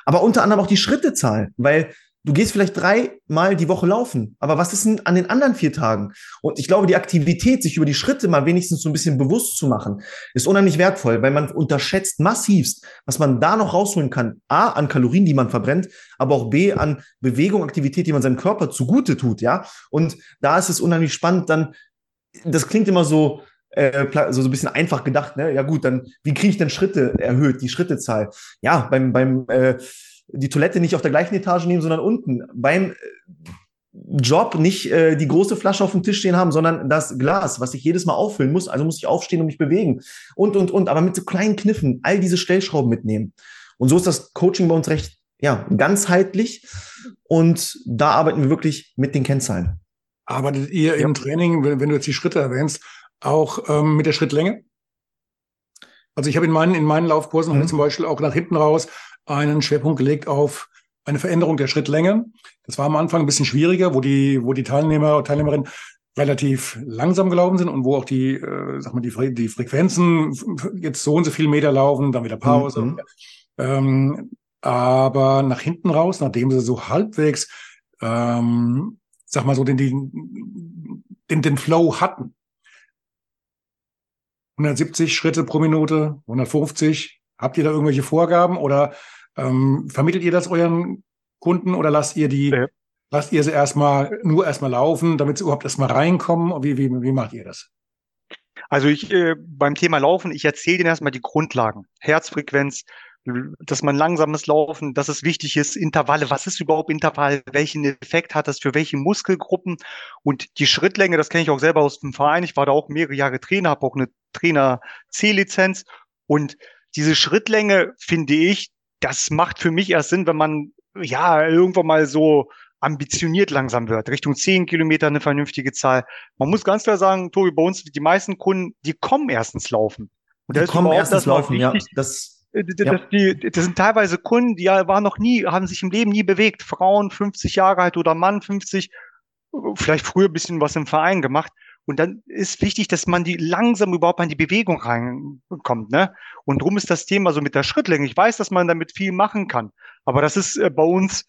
Aber unter anderem auch die Schrittezahl, weil Du gehst vielleicht dreimal die Woche laufen, aber was ist denn an den anderen vier Tagen? Und ich glaube, die Aktivität, sich über die Schritte mal wenigstens so ein bisschen bewusst zu machen, ist unheimlich wertvoll, weil man unterschätzt massivst, was man da noch rausholen kann. A, an Kalorien, die man verbrennt, aber auch B, an Bewegung, Aktivität, die man seinem Körper zugute tut, ja. Und da ist es unheimlich spannend, dann, das klingt immer so, äh, so, so ein bisschen einfach gedacht, ne? Ja gut, dann, wie kriege ich denn Schritte erhöht, die Schrittezahl? Ja, beim, beim, äh, die Toilette nicht auf der gleichen Etage nehmen, sondern unten. Beim äh, Job nicht äh, die große Flasche auf dem Tisch stehen haben, sondern das Glas, was ich jedes Mal auffüllen muss. Also muss ich aufstehen und mich bewegen. Und, und, und. Aber mit so kleinen Kniffen all diese Stellschrauben mitnehmen. Und so ist das Coaching bei uns recht, ja, ganzheitlich. Und da arbeiten wir wirklich mit den Kennzahlen. Arbeitet ihr ja. im Training, wenn, wenn, du jetzt die Schritte erwähnst, auch ähm, mit der Schrittlänge? Also ich habe in meinen, in meinen Laufkursen mhm. zum Beispiel auch nach hinten raus einen Schwerpunkt gelegt auf eine Veränderung der Schrittlänge. Das war am Anfang ein bisschen schwieriger, wo die, wo die Teilnehmer und Teilnehmerinnen relativ langsam gelaufen sind und wo auch die, äh, sag mal, die, die Frequenzen jetzt so und so viel Meter laufen, dann wieder Pause. Mhm. Ähm, aber nach hinten raus, nachdem sie so halbwegs, ähm, sag mal so, den, den, den, den Flow hatten. 170 Schritte pro Minute, 150. Habt ihr da irgendwelche Vorgaben oder ähm, vermittelt ihr das euren Kunden oder lasst ihr die, ja. lasst ihr sie erstmal nur erstmal laufen, damit sie überhaupt erstmal reinkommen? Wie, wie, wie macht ihr das? Also ich äh, beim Thema Laufen, ich erzähle Ihnen erstmal die Grundlagen. Herzfrequenz, dass man langsames Laufen, dass es wichtig ist, Intervalle, was ist überhaupt Intervall, welchen Effekt hat das für welche Muskelgruppen und die Schrittlänge, das kenne ich auch selber aus dem Verein, ich war da auch mehrere Jahre Trainer, habe auch eine Trainer-C-Lizenz und diese Schrittlänge finde ich, das macht für mich erst Sinn, wenn man ja irgendwann mal so ambitioniert langsam wird, Richtung 10 Kilometer eine vernünftige Zahl. Man muss ganz klar sagen, Tobi, bei uns, die meisten Kunden, die kommen erstens laufen. Und die kommen erstens laufen, ja. Das äh, das, die, das sind teilweise Kunden, die waren noch nie, haben sich im Leben nie bewegt. Frauen 50 Jahre alt oder Mann 50, vielleicht früher ein bisschen was im Verein gemacht. Und dann ist wichtig, dass man die langsam überhaupt an die Bewegung reinkommt. Ne? Und drum ist das Thema so mit der Schrittlänge. Ich weiß, dass man damit viel machen kann. Aber das ist äh, bei uns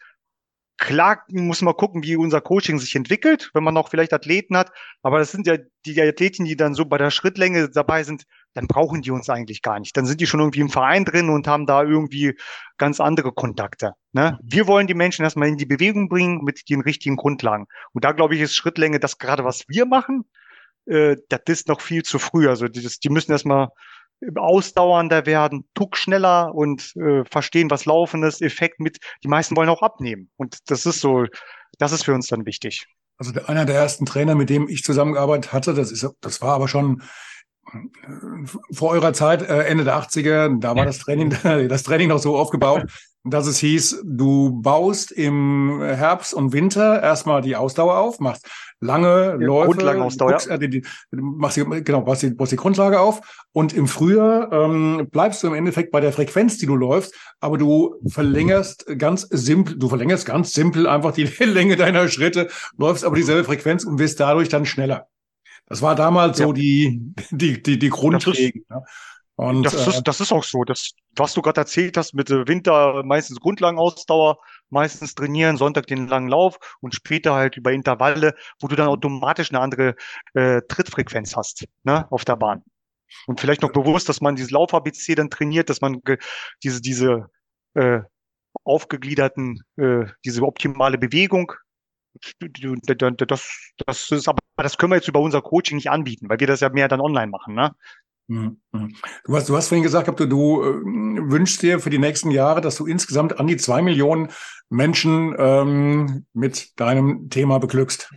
Klar muss man gucken, wie unser Coaching sich entwickelt, wenn man noch vielleicht Athleten hat. Aber das sind ja die Athleten, die dann so bei der Schrittlänge dabei sind, dann brauchen die uns eigentlich gar nicht. Dann sind die schon irgendwie im Verein drin und haben da irgendwie ganz andere Kontakte. Ne? Wir wollen die Menschen erstmal in die Bewegung bringen mit den richtigen Grundlagen. Und da glaube ich, ist Schrittlänge das gerade, was wir machen. Äh, das ist noch viel zu früh. Also die, die müssen erstmal ausdauernder werden, tuck schneller und äh, verstehen, was laufen ist, Effekt mit. Die meisten wollen auch abnehmen. Und das ist so, das ist für uns dann wichtig. Also der, einer der ersten Trainer, mit dem ich zusammengearbeitet hatte, das ist, das war aber schon äh, vor eurer Zeit, äh, Ende der 80er, da war das Training, das Training noch so aufgebaut, dass es hieß, du baust im Herbst und Winter erstmal die Ausdauer auf, machst lange ja, Läufe, Grundlagenausdauer. Guckst, äh, die, die, machst die, genau, baust die, baust die Grundlage auf und im Frühjahr ähm, bleibst du im Endeffekt bei der Frequenz, die du läufst, aber du verlängerst ganz simpel, du verlängerst ganz simpel einfach die Länge deiner Schritte, läufst aber dieselbe Frequenz und wirst dadurch dann schneller. Das war damals ja. so die, die, die, die Grundregel. Ne? Und, das, äh, ist, das ist auch so. Das, was du gerade erzählt hast mit Winter, meistens Grundlagenausdauer, meistens trainieren, Sonntag den langen Lauf und später halt über Intervalle, wo du dann automatisch eine andere äh, Trittfrequenz hast ne, auf der Bahn. Und vielleicht noch bewusst, dass man dieses Lauf-ABC dann trainiert, dass man diese, diese äh, aufgegliederten, äh, diese optimale Bewegung das, das ist aber, das können wir jetzt über unser Coaching nicht anbieten, weil wir das ja mehr dann online machen, ne? Mhm, mhm. Du hast, du hast vorhin gesagt, du, du äh, wünschst dir für die nächsten Jahre, dass du insgesamt an die zwei Millionen Menschen ähm, mit deinem Thema beglückst.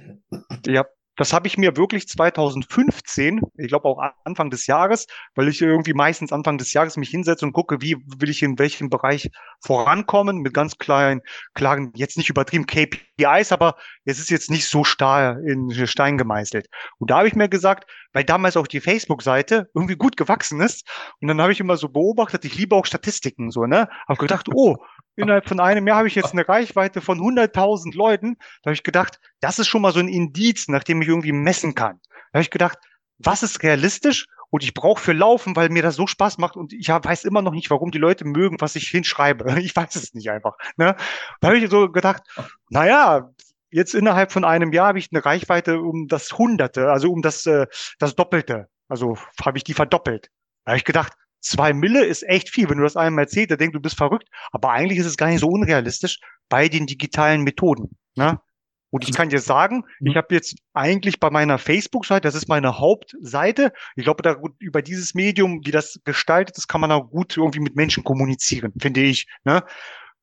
Ja, das habe ich mir wirklich 2015, ich glaube auch Anfang des Jahres, weil ich irgendwie meistens Anfang des Jahres mich hinsetze und gucke, wie will ich in welchem Bereich vorankommen, mit ganz kleinen, klaren, jetzt nicht übertrieben KPIs, aber es ist jetzt nicht so starr in Stein gemeißelt. Und da habe ich mir gesagt, weil damals auch die Facebook-Seite irgendwie gut gewachsen ist, und dann habe ich immer so beobachtet, ich liebe auch Statistiken, so, ne? Habe gedacht, oh, innerhalb von einem Jahr habe ich jetzt eine Reichweite von 100.000 Leuten. Da habe ich gedacht, das ist schon mal so ein Indiz, nach dem ich irgendwie messen kann. Da habe ich gedacht, was ist realistisch? Und ich brauche für Laufen, weil mir das so Spaß macht und ich weiß immer noch nicht, warum die Leute mögen, was ich hinschreibe. Ich weiß es nicht einfach. Ne? Da habe ich so gedacht, naja, jetzt innerhalb von einem Jahr habe ich eine Reichweite um das Hunderte, also um das, äh, das Doppelte. Also habe ich die verdoppelt. Da habe ich gedacht, Zwei Mille ist echt viel. Wenn du das einem erzählst, der denkt, du bist verrückt. Aber eigentlich ist es gar nicht so unrealistisch bei den digitalen Methoden. Ne? Und ich kann dir sagen, ich habe jetzt eigentlich bei meiner Facebook-Seite, das ist meine Hauptseite. Ich glaube, da gut, über dieses Medium, wie das gestaltet ist, kann man auch gut irgendwie mit Menschen kommunizieren, finde ich. Ne?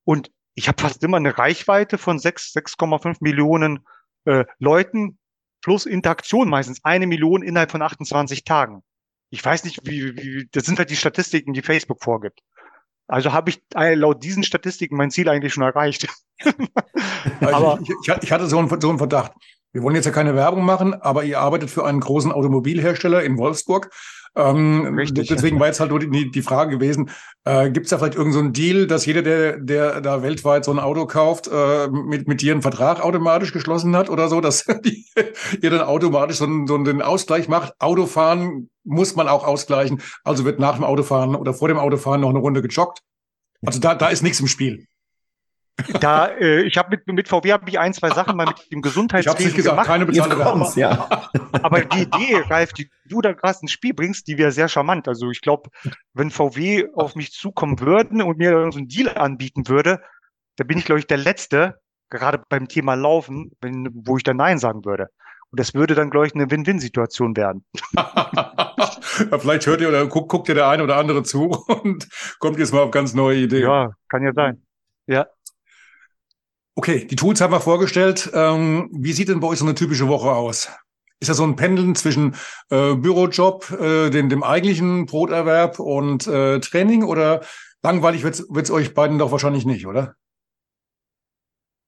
Und ich habe fast immer eine Reichweite von 6, 6,5 Millionen äh, Leuten plus Interaktion meistens eine Million innerhalb von 28 Tagen. Ich weiß nicht, wie, wie das sind halt die Statistiken, die Facebook vorgibt. Also habe ich äh, laut diesen Statistiken mein Ziel eigentlich schon erreicht. Also aber ich, ich, ich, hatte so einen, so einen Verdacht. Wir wollen jetzt ja keine Werbung machen, aber ihr arbeitet für einen großen Automobilhersteller in Wolfsburg ähm, Richtig. Deswegen war jetzt halt die, die Frage gewesen, äh, gibt es da vielleicht irgendeinen so Deal, dass jeder, der, der da weltweit so ein Auto kauft, äh, mit, mit dir einen Vertrag automatisch geschlossen hat oder so, dass die, ihr dann automatisch so einen, so einen Ausgleich macht? Autofahren muss man auch ausgleichen, also wird nach dem Autofahren oder vor dem Autofahren noch eine Runde gejoggt? Also da, da ist nichts im Spiel. Da, äh, ich habe mit, mit VW habe ich ein, zwei Sachen mal mit dem Gesundheitswesen ich nicht gesagt, gemacht. Keine bezahlte Werbung. Ja. Aber die Idee, Ralf, die du da gerade ins Spiel bringst, die wäre sehr charmant. Also ich glaube, wenn VW auf mich zukommen würden und mir so einen Deal anbieten würde, da bin ich, glaube ich, der Letzte, gerade beim Thema Laufen, wenn, wo ich dann Nein sagen würde. Und das würde dann, glaube ich, eine Win-Win-Situation werden. ja, vielleicht hört ihr oder guckt, guckt ihr der eine oder andere zu und kommt jetzt mal auf ganz neue Ideen. Ja, kann ja sein. Ja. Okay, die Tools haben wir vorgestellt. Ähm, wie sieht denn bei euch so eine typische Woche aus? Ist das so ein Pendeln zwischen äh, Bürojob, äh, dem, dem eigentlichen Broterwerb und äh, Training oder langweilig wird es euch beiden doch wahrscheinlich nicht, oder?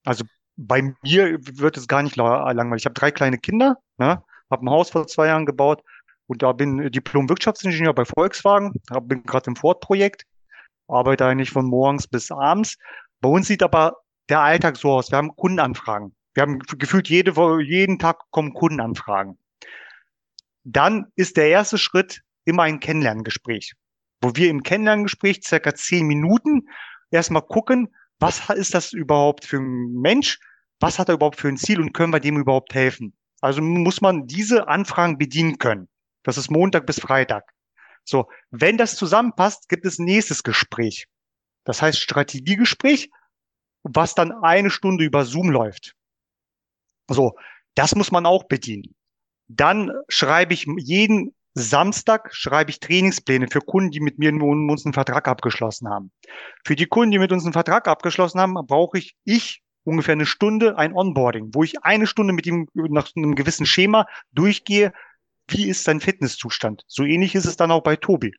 Also bei mir wird es gar nicht langweilig. Ich habe drei kleine Kinder, ne? habe ein Haus vor zwei Jahren gebaut und da bin Diplom-Wirtschaftsingenieur bei Volkswagen, hab, bin gerade im Ford-Projekt, arbeite eigentlich von morgens bis abends. Bei uns sieht aber der Alltag so aus. Wir haben Kundenanfragen. Wir haben gefühlt jede, jeden Tag kommen Kundenanfragen. Dann ist der erste Schritt immer ein Kennenlerngespräch, wo wir im Kennenlerngespräch circa zehn Minuten erstmal gucken, was ist das überhaupt für ein Mensch? Was hat er überhaupt für ein Ziel und können wir dem überhaupt helfen? Also muss man diese Anfragen bedienen können. Das ist Montag bis Freitag. So, wenn das zusammenpasst, gibt es nächstes Gespräch. Das heißt Strategiegespräch, was dann eine Stunde über Zoom läuft. So, das muss man auch bedienen. Dann schreibe ich jeden Samstag schreibe ich Trainingspläne für Kunden, die mit mir uns einen Vertrag abgeschlossen haben. Für die Kunden, die mit uns einen Vertrag abgeschlossen haben, brauche ich, ich ungefähr eine Stunde ein Onboarding, wo ich eine Stunde mit ihm nach einem gewissen Schema durchgehe, wie ist sein Fitnesszustand. So ähnlich ist es dann auch bei Tobi.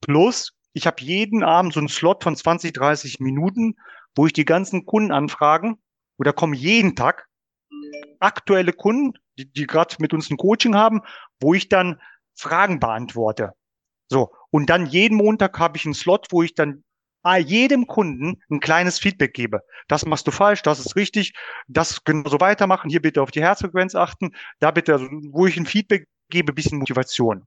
Plus, ich habe jeden Abend so einen Slot von 20, 30 Minuten, wo ich die ganzen Kunden anfragen, oder kommen jeden Tag aktuelle Kunden, die, die gerade mit uns ein Coaching haben, wo ich dann Fragen beantworte. So. Und dann jeden Montag habe ich einen Slot, wo ich dann jedem Kunden ein kleines Feedback gebe. Das machst du falsch, das ist richtig, das genauso weitermachen, hier bitte auf die Herzfrequenz achten, da bitte, also, wo ich ein Feedback gebe, bisschen Motivation.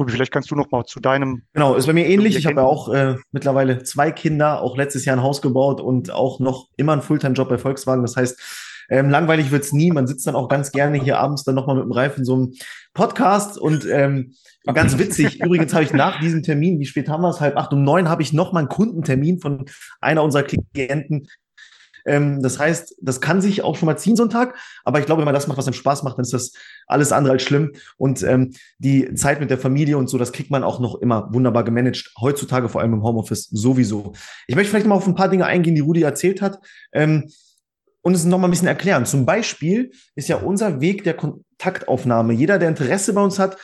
Tobi, vielleicht kannst du noch mal zu deinem. Genau, ist bei mir ähnlich. Ich habe ja auch äh, mittlerweile zwei Kinder, auch letztes Jahr ein Haus gebaut und auch noch immer einen Fulltime-Job bei Volkswagen. Das heißt, ähm, langweilig wird's nie. Man sitzt dann auch ganz gerne hier abends dann nochmal mit dem Ralf in so einem Podcast und ähm, ganz witzig. Übrigens habe ich nach diesem Termin, wie spät haben wir es? Halb acht um neun habe ich nochmal einen Kundentermin von einer unserer Klienten. Ähm, das heißt, das kann sich auch schon mal ziehen, so ein Tag. Aber ich glaube, wenn man das macht, was einem Spaß macht, dann ist das alles andere als schlimm. Und ähm, die Zeit mit der Familie und so, das kriegt man auch noch immer wunderbar gemanagt. Heutzutage vor allem im Homeoffice sowieso. Ich möchte vielleicht mal auf ein paar Dinge eingehen, die Rudi erzählt hat. Ähm, und es noch mal ein bisschen erklären. Zum Beispiel ist ja unser Weg der Kontaktaufnahme. Jeder, der Interesse bei uns hat,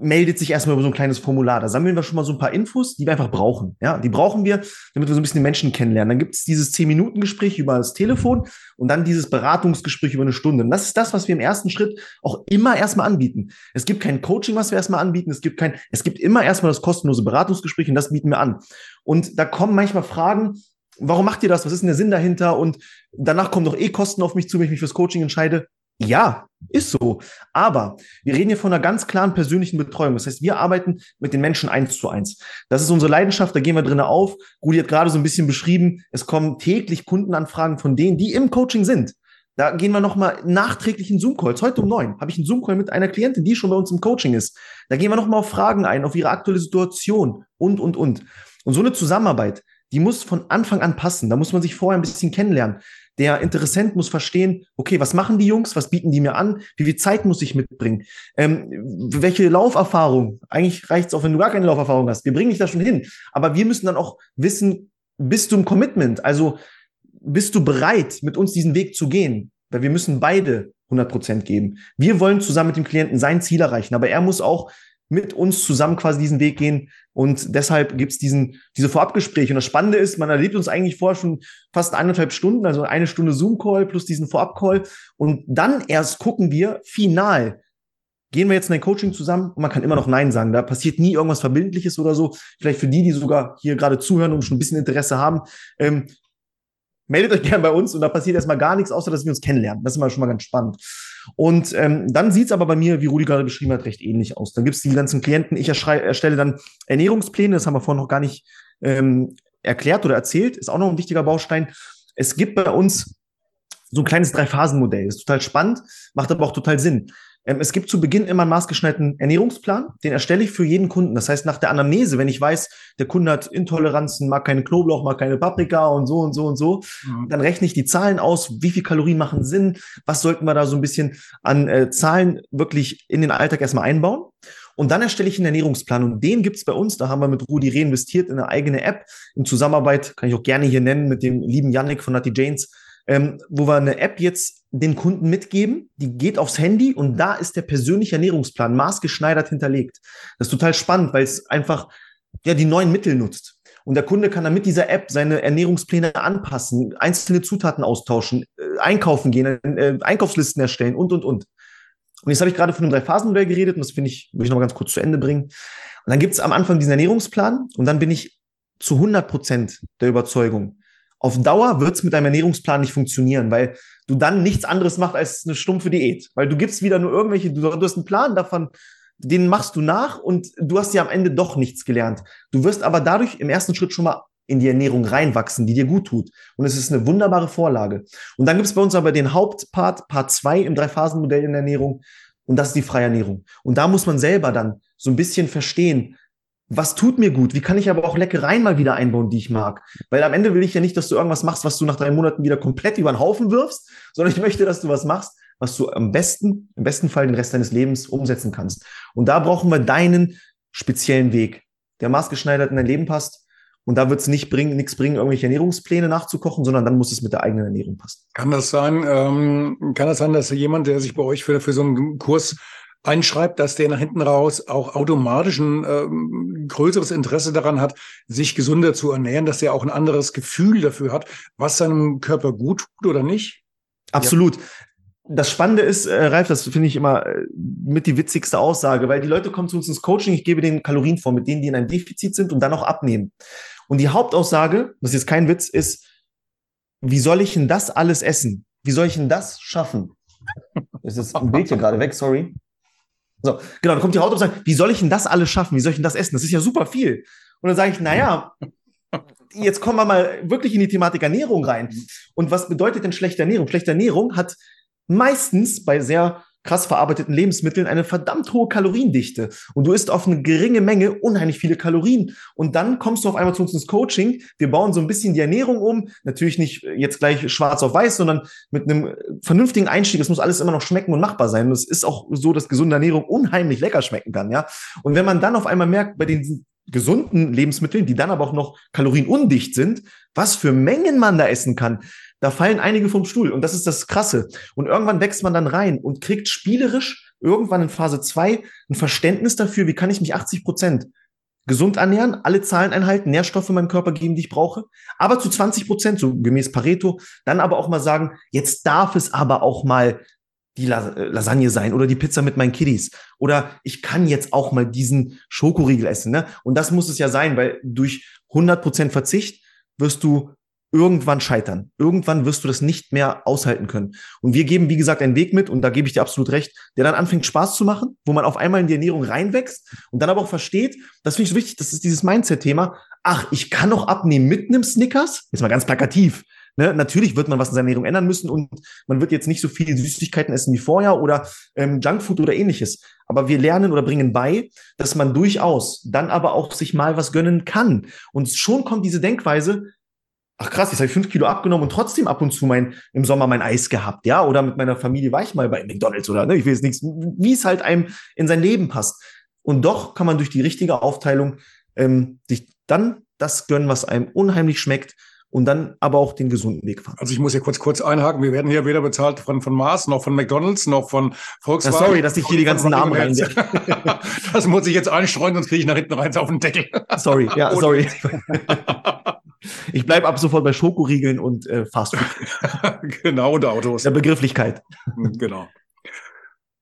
meldet sich erstmal über so ein kleines Formular. Da sammeln wir schon mal so ein paar Infos, die wir einfach brauchen. Ja, die brauchen wir, damit wir so ein bisschen den Menschen kennenlernen. Dann gibt es dieses 10-Minuten-Gespräch über das Telefon und dann dieses Beratungsgespräch über eine Stunde. Und das ist das, was wir im ersten Schritt auch immer erstmal anbieten. Es gibt kein Coaching, was wir erstmal anbieten. Es gibt kein, es gibt immer erstmal das kostenlose Beratungsgespräch und das bieten wir an. Und da kommen manchmal Fragen, warum macht ihr das? Was ist denn der Sinn dahinter? Und danach kommen doch eh Kosten auf mich zu, wenn ich mich fürs Coaching entscheide. Ja, ist so. Aber wir reden hier von einer ganz klaren persönlichen Betreuung. Das heißt, wir arbeiten mit den Menschen eins zu eins. Das ist unsere Leidenschaft, da gehen wir drinnen auf. Rudi hat gerade so ein bisschen beschrieben, es kommen täglich Kundenanfragen von denen, die im Coaching sind. Da gehen wir nochmal nachträglich in Zoom-Calls. Heute um neun habe ich einen Zoom-Call mit einer Klientin, die schon bei uns im Coaching ist. Da gehen wir nochmal auf Fragen ein, auf ihre aktuelle Situation und, und, und. Und so eine Zusammenarbeit, die muss von Anfang an passen. Da muss man sich vorher ein bisschen kennenlernen. Der Interessent muss verstehen, okay, was machen die Jungs, was bieten die mir an, wie viel Zeit muss ich mitbringen, ähm, welche Lauferfahrung, eigentlich reicht es auch, wenn du gar keine Lauferfahrung hast, wir bringen dich da schon hin, aber wir müssen dann auch wissen, bist du im Commitment, also bist du bereit, mit uns diesen Weg zu gehen, weil wir müssen beide 100 Prozent geben. Wir wollen zusammen mit dem Klienten sein Ziel erreichen, aber er muss auch mit uns zusammen quasi diesen Weg gehen. Und deshalb gibt's diesen, diese Vorabgespräche. Und das Spannende ist, man erlebt uns eigentlich vorher schon fast eineinhalb Stunden, also eine Stunde Zoom-Call plus diesen Vorab-Call. Und dann erst gucken wir final, gehen wir jetzt in ein Coaching zusammen und man kann immer noch Nein sagen. Da passiert nie irgendwas Verbindliches oder so. Vielleicht für die, die sogar hier gerade zuhören und schon ein bisschen Interesse haben. Ähm, meldet euch gerne bei uns und da passiert erstmal gar nichts, außer dass wir uns kennenlernen. Das ist immer schon mal ganz spannend. Und ähm, dann sieht's aber bei mir, wie Rudi gerade beschrieben hat, recht ähnlich aus. Dann gibt's die ganzen Klienten, ich erstelle dann Ernährungspläne, das haben wir vorhin noch gar nicht ähm, erklärt oder erzählt, ist auch noch ein wichtiger Baustein. Es gibt bei uns so ein kleines Drei-Phasen-Modell. Ist total spannend, macht aber auch total Sinn. Ähm, es gibt zu Beginn immer einen maßgeschneiderten Ernährungsplan, den erstelle ich für jeden Kunden. Das heißt, nach der Anamnese, wenn ich weiß, der Kunde hat Intoleranzen, mag keine Knoblauch, mag keine Paprika und so und so und so, mhm. dann rechne ich die Zahlen aus, wie viel Kalorien machen Sinn, was sollten wir da so ein bisschen an äh, Zahlen wirklich in den Alltag erstmal einbauen. Und dann erstelle ich einen Ernährungsplan und den gibt's bei uns. Da haben wir mit Rudi reinvestiert in eine eigene App in Zusammenarbeit, kann ich auch gerne hier nennen, mit dem lieben Yannick von Nati Janes ähm, wo wir eine App jetzt den Kunden mitgeben, die geht aufs Handy und da ist der persönliche Ernährungsplan maßgeschneidert hinterlegt. Das ist total spannend, weil es einfach ja die neuen Mittel nutzt. Und der Kunde kann dann mit dieser App seine Ernährungspläne anpassen, einzelne Zutaten austauschen, äh, einkaufen gehen, äh, Einkaufslisten erstellen und, und, und. Und jetzt habe ich gerade von einem Drei-Phasen-Modell geredet und das finde ich, will ich noch ganz kurz zu Ende bringen. Und dann gibt es am Anfang diesen Ernährungsplan und dann bin ich zu 100 Prozent der Überzeugung, auf Dauer wird es mit deinem Ernährungsplan nicht funktionieren, weil du dann nichts anderes machst als eine stumpfe Diät. Weil du gibst wieder nur irgendwelche, du, du hast einen Plan davon, den machst du nach und du hast ja am Ende doch nichts gelernt. Du wirst aber dadurch im ersten Schritt schon mal in die Ernährung reinwachsen, die dir gut tut. Und es ist eine wunderbare Vorlage. Und dann gibt es bei uns aber den Hauptpart, Part 2 im Drei-Phasen-Modell in der Ernährung. Und das ist die freie Ernährung. Und da muss man selber dann so ein bisschen verstehen, was tut mir gut? Wie kann ich aber auch Leckereien mal wieder einbauen, die ich mag? Weil am Ende will ich ja nicht, dass du irgendwas machst, was du nach drei Monaten wieder komplett über den Haufen wirfst, sondern ich möchte, dass du was machst, was du am besten, im besten Fall den Rest deines Lebens umsetzen kannst. Und da brauchen wir deinen speziellen Weg, der maßgeschneidert in dein Leben passt. Und da wird es nicht bringen, nichts bringen, irgendwelche Ernährungspläne nachzukochen, sondern dann muss es mit der eigenen Ernährung passen. Kann das sein, ähm, kann das sein, dass jemand, der sich bei euch für, für so einen Kurs einschreibt, dass der nach hinten raus auch automatisch ein ähm, größeres Interesse daran hat, sich gesunder zu ernähren, dass er auch ein anderes Gefühl dafür hat, was seinem Körper gut tut oder nicht? Absolut. Ja. Das Spannende ist, äh, Ralf, das finde ich immer äh, mit die witzigste Aussage, weil die Leute kommen zu uns ins Coaching, ich gebe denen Kalorien vor, mit denen die in einem Defizit sind und dann auch abnehmen. Und die Hauptaussage, das ist jetzt kein Witz, ist, wie soll ich denn das alles essen? Wie soll ich denn das schaffen? Es ist ein Bild hier gerade weg, sorry. So, genau, dann kommt die Haut und sagt, wie soll ich denn das alles schaffen? Wie soll ich denn das essen? Das ist ja super viel. Und dann sage ich, naja, jetzt kommen wir mal wirklich in die Thematik Ernährung rein. Und was bedeutet denn schlechte Ernährung? Schlechte Ernährung hat meistens bei sehr krass verarbeiteten Lebensmitteln eine verdammt hohe Kaloriendichte. Und du isst auf eine geringe Menge unheimlich viele Kalorien. Und dann kommst du auf einmal zu uns ins Coaching. Wir bauen so ein bisschen die Ernährung um. Natürlich nicht jetzt gleich schwarz auf weiß, sondern mit einem vernünftigen Einstieg. Es muss alles immer noch schmecken und machbar sein. Und es ist auch so, dass gesunde Ernährung unheimlich lecker schmecken kann, ja. Und wenn man dann auf einmal merkt, bei den gesunden Lebensmitteln, die dann aber auch noch kalorienundicht sind, was für Mengen man da essen kann, da fallen einige vom Stuhl und das ist das Krasse. Und irgendwann wächst man dann rein und kriegt spielerisch irgendwann in Phase zwei ein Verständnis dafür, wie kann ich mich 80 Prozent gesund ernähren, alle Zahlen einhalten, Nährstoffe in meinem Körper geben, die ich brauche, aber zu 20 Prozent, so gemäß Pareto, dann aber auch mal sagen, jetzt darf es aber auch mal die äh, Lasagne sein oder die Pizza mit meinen Kiddies. Oder ich kann jetzt auch mal diesen Schokoriegel essen. Ne? Und das muss es ja sein, weil durch 100% Verzicht wirst du irgendwann scheitern. Irgendwann wirst du das nicht mehr aushalten können. Und wir geben, wie gesagt, einen Weg mit, und da gebe ich dir absolut recht, der dann anfängt Spaß zu machen, wo man auf einmal in die Ernährung reinwächst und dann aber auch versteht, das finde ich so wichtig, das ist dieses Mindset-Thema, ach, ich kann noch abnehmen mit einem Snickers, jetzt mal ganz plakativ. Ne? Natürlich wird man was in seiner Ernährung ändern müssen und man wird jetzt nicht so viel Süßigkeiten essen wie vorher oder ähm, Junkfood oder ähnliches. Aber wir lernen oder bringen bei, dass man durchaus dann aber auch sich mal was gönnen kann. Und schon kommt diese Denkweise, ach krass, jetzt habe ich fünf Kilo abgenommen und trotzdem ab und zu mein, im Sommer mein Eis gehabt, ja, oder mit meiner Familie war ich mal bei McDonalds oder, ne, ich will jetzt nichts, wie es halt einem in sein Leben passt. Und doch kann man durch die richtige Aufteilung ähm, sich dann das gönnen, was einem unheimlich schmeckt und dann aber auch den gesunden Weg fahren. Also ich muss hier kurz kurz einhaken. Wir werden hier weder bezahlt von von Mars noch von McDonald's noch von Volkswagen. Ja, sorry, dass ich hier die ganzen Namen rein. das muss ich jetzt einstreuen, sonst kriege ich nach hinten rein auf den Deckel. Sorry, ja, sorry. Ich bleibe ab sofort bei Schokoriegeln und äh, Fastfood. genau, und Autos. Der Begrifflichkeit. Genau.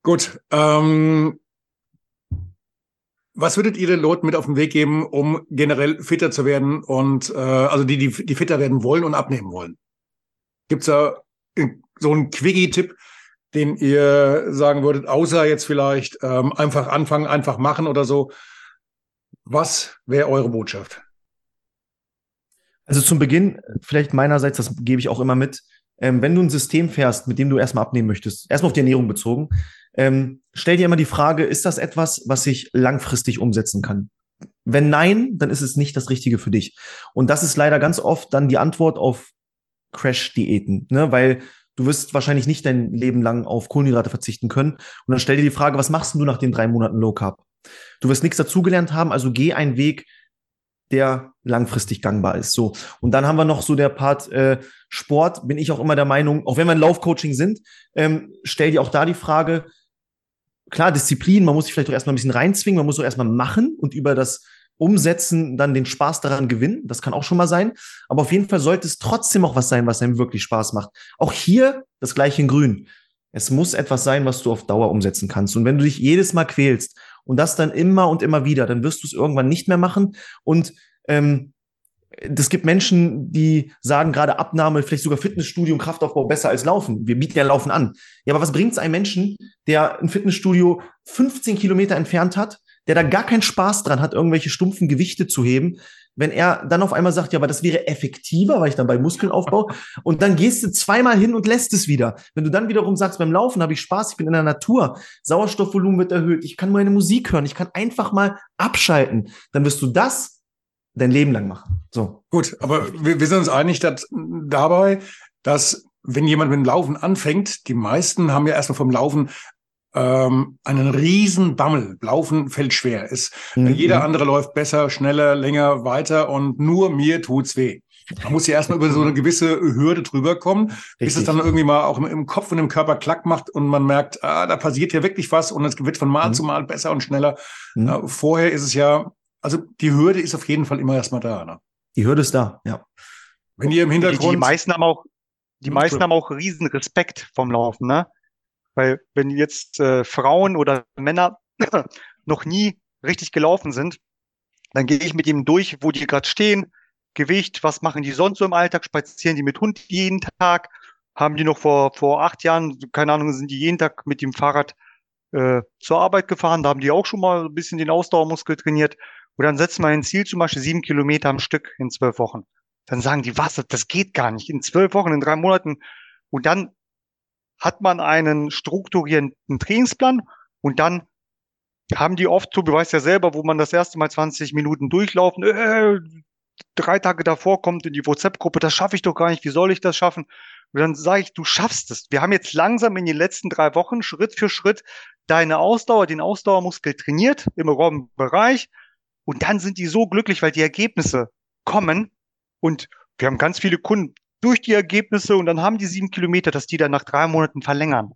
Gut. Ähm, was würdet ihr den Leuten mit auf den Weg geben, um generell fitter zu werden und äh, also die, die, die fitter werden wollen und abnehmen wollen? Gibt's da so einen Quickie-Tipp, den ihr sagen würdet, außer jetzt vielleicht ähm, einfach anfangen, einfach machen oder so? Was wäre eure Botschaft? Also zum Beginn, vielleicht meinerseits, das gebe ich auch immer mit, ähm, wenn du ein System fährst, mit dem du erstmal abnehmen möchtest, erstmal auf die Ernährung bezogen, ähm, stell dir immer die Frage, ist das etwas, was ich langfristig umsetzen kann? Wenn nein, dann ist es nicht das Richtige für dich. Und das ist leider ganz oft dann die Antwort auf Crash-Diäten, ne? weil du wirst wahrscheinlich nicht dein Leben lang auf Kohlenhydrate verzichten können. Und dann stell dir die Frage, was machst du nach den drei Monaten Low Carb? Du wirst nichts dazugelernt haben, also geh einen Weg, der langfristig gangbar ist. So. Und dann haben wir noch so der Part äh, Sport, bin ich auch immer der Meinung, auch wenn wir in Laufcoaching sind, ähm, stell dir auch da die Frage, klar, Disziplin, man muss sich vielleicht auch erstmal ein bisschen reinzwingen, man muss auch erstmal machen und über das Umsetzen dann den Spaß daran gewinnen. Das kann auch schon mal sein. Aber auf jeden Fall sollte es trotzdem auch was sein, was einem wirklich Spaß macht. Auch hier das gleiche in Grün. Es muss etwas sein, was du auf Dauer umsetzen kannst. Und wenn du dich jedes Mal quälst und das dann immer und immer wieder, dann wirst du es irgendwann nicht mehr machen. Und ähm, das gibt Menschen, die sagen gerade Abnahme, vielleicht sogar Fitnessstudio und Kraftaufbau besser als Laufen. Wir bieten ja Laufen an. Ja, aber was bringt es einem Menschen, der ein Fitnessstudio 15 Kilometer entfernt hat, der da gar keinen Spaß dran hat, irgendwelche stumpfen Gewichte zu heben, wenn er dann auf einmal sagt, ja, aber das wäre effektiver, weil ich dann bei Muskeln aufbaue, und dann gehst du zweimal hin und lässt es wieder. Wenn du dann wiederum sagst, beim Laufen habe ich Spaß, ich bin in der Natur, Sauerstoffvolumen wird erhöht, ich kann meine Musik hören, ich kann einfach mal abschalten, dann wirst du das dein Leben lang machen. So. Gut, aber wir, wir sind uns einig dass, dabei, dass wenn jemand mit dem Laufen anfängt, die meisten haben ja erstmal vom Laufen ähm, einen riesen Bammel. Laufen fällt schwer. Es, mhm. Jeder andere läuft besser, schneller, länger, weiter und nur mir tut's weh. Man muss ja erstmal über so eine gewisse Hürde drüber kommen, Richtig. bis es dann irgendwie mal auch im, Kopf und im Körper klack macht und man merkt, ah, da passiert ja wirklich was und es wird von Mal mhm. zu Mal besser und schneller. Mhm. Uh, vorher ist es ja, also die Hürde ist auf jeden Fall immer erstmal da. Ne? Die Hürde ist da, ja. Wenn ihr im Hintergrund. Die, die meisten haben auch, die meisten haben auch riesen Respekt vom Laufen, ne? Weil wenn jetzt äh, Frauen oder Männer noch nie richtig gelaufen sind, dann gehe ich mit ihm durch, wo die gerade stehen, Gewicht, was machen die sonst so im Alltag, spazieren die mit Hund jeden Tag, haben die noch vor, vor acht Jahren, keine Ahnung, sind die jeden Tag mit dem Fahrrad äh, zur Arbeit gefahren, da haben die auch schon mal ein bisschen den Ausdauermuskel trainiert. Und dann setzen wir ein Ziel, zum Beispiel sieben Kilometer am Stück in zwölf Wochen. Dann sagen die, was, das geht gar nicht. In zwölf Wochen, in drei Monaten. Und dann hat man einen strukturierenden Trainingsplan und dann haben die oft, du weißt ja selber, wo man das erste Mal 20 Minuten durchlaufen, äh, drei Tage davor kommt in die WhatsApp-Gruppe, das schaffe ich doch gar nicht, wie soll ich das schaffen? Und dann sage ich, du schaffst es. Wir haben jetzt langsam in den letzten drei Wochen Schritt für Schritt deine Ausdauer, den Ausdauermuskel trainiert im Bereich. Und dann sind die so glücklich, weil die Ergebnisse kommen. Und wir haben ganz viele Kunden, durch die Ergebnisse und dann haben die sieben Kilometer, dass die dann nach drei Monaten verlängern.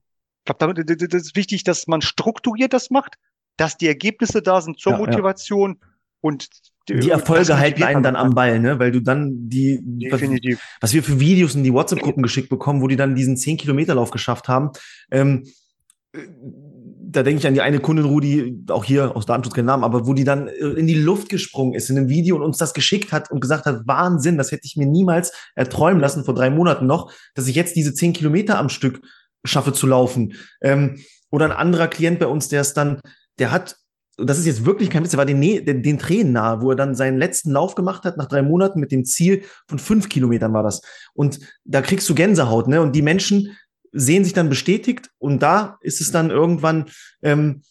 Ich glaube, das ist wichtig, dass man strukturiert das macht, dass die Ergebnisse da sind zur ja, Motivation ja. und die Erfolge halten einen dann am Ball, ne? Weil du dann die, Definitiv. Was, was wir für Videos in die WhatsApp-Gruppen geschickt bekommen, wo die dann diesen 10-Kilometer-Lauf geschafft haben. Ähm, da denke ich an die eine Kundin, Rudi, auch hier aus Datenschutz keinen Namen, aber wo die dann äh, in die Luft gesprungen ist in einem Video und uns das geschickt hat und gesagt hat, Wahnsinn, das hätte ich mir niemals erträumen lassen vor drei Monaten noch, dass ich jetzt diese zehn Kilometer am Stück schaffe zu laufen. Ähm, oder ein anderer Klient bei uns, der ist dann, der hat, das ist jetzt wirklich kein Witz, der war den, den, den Tränen nahe, wo er dann seinen letzten Lauf gemacht hat, nach drei Monaten mit dem Ziel von fünf Kilometern war das. Und da kriegst du Gänsehaut, ne? Und die Menschen, sehen sich dann bestätigt und da ist es dann irgendwann ähm,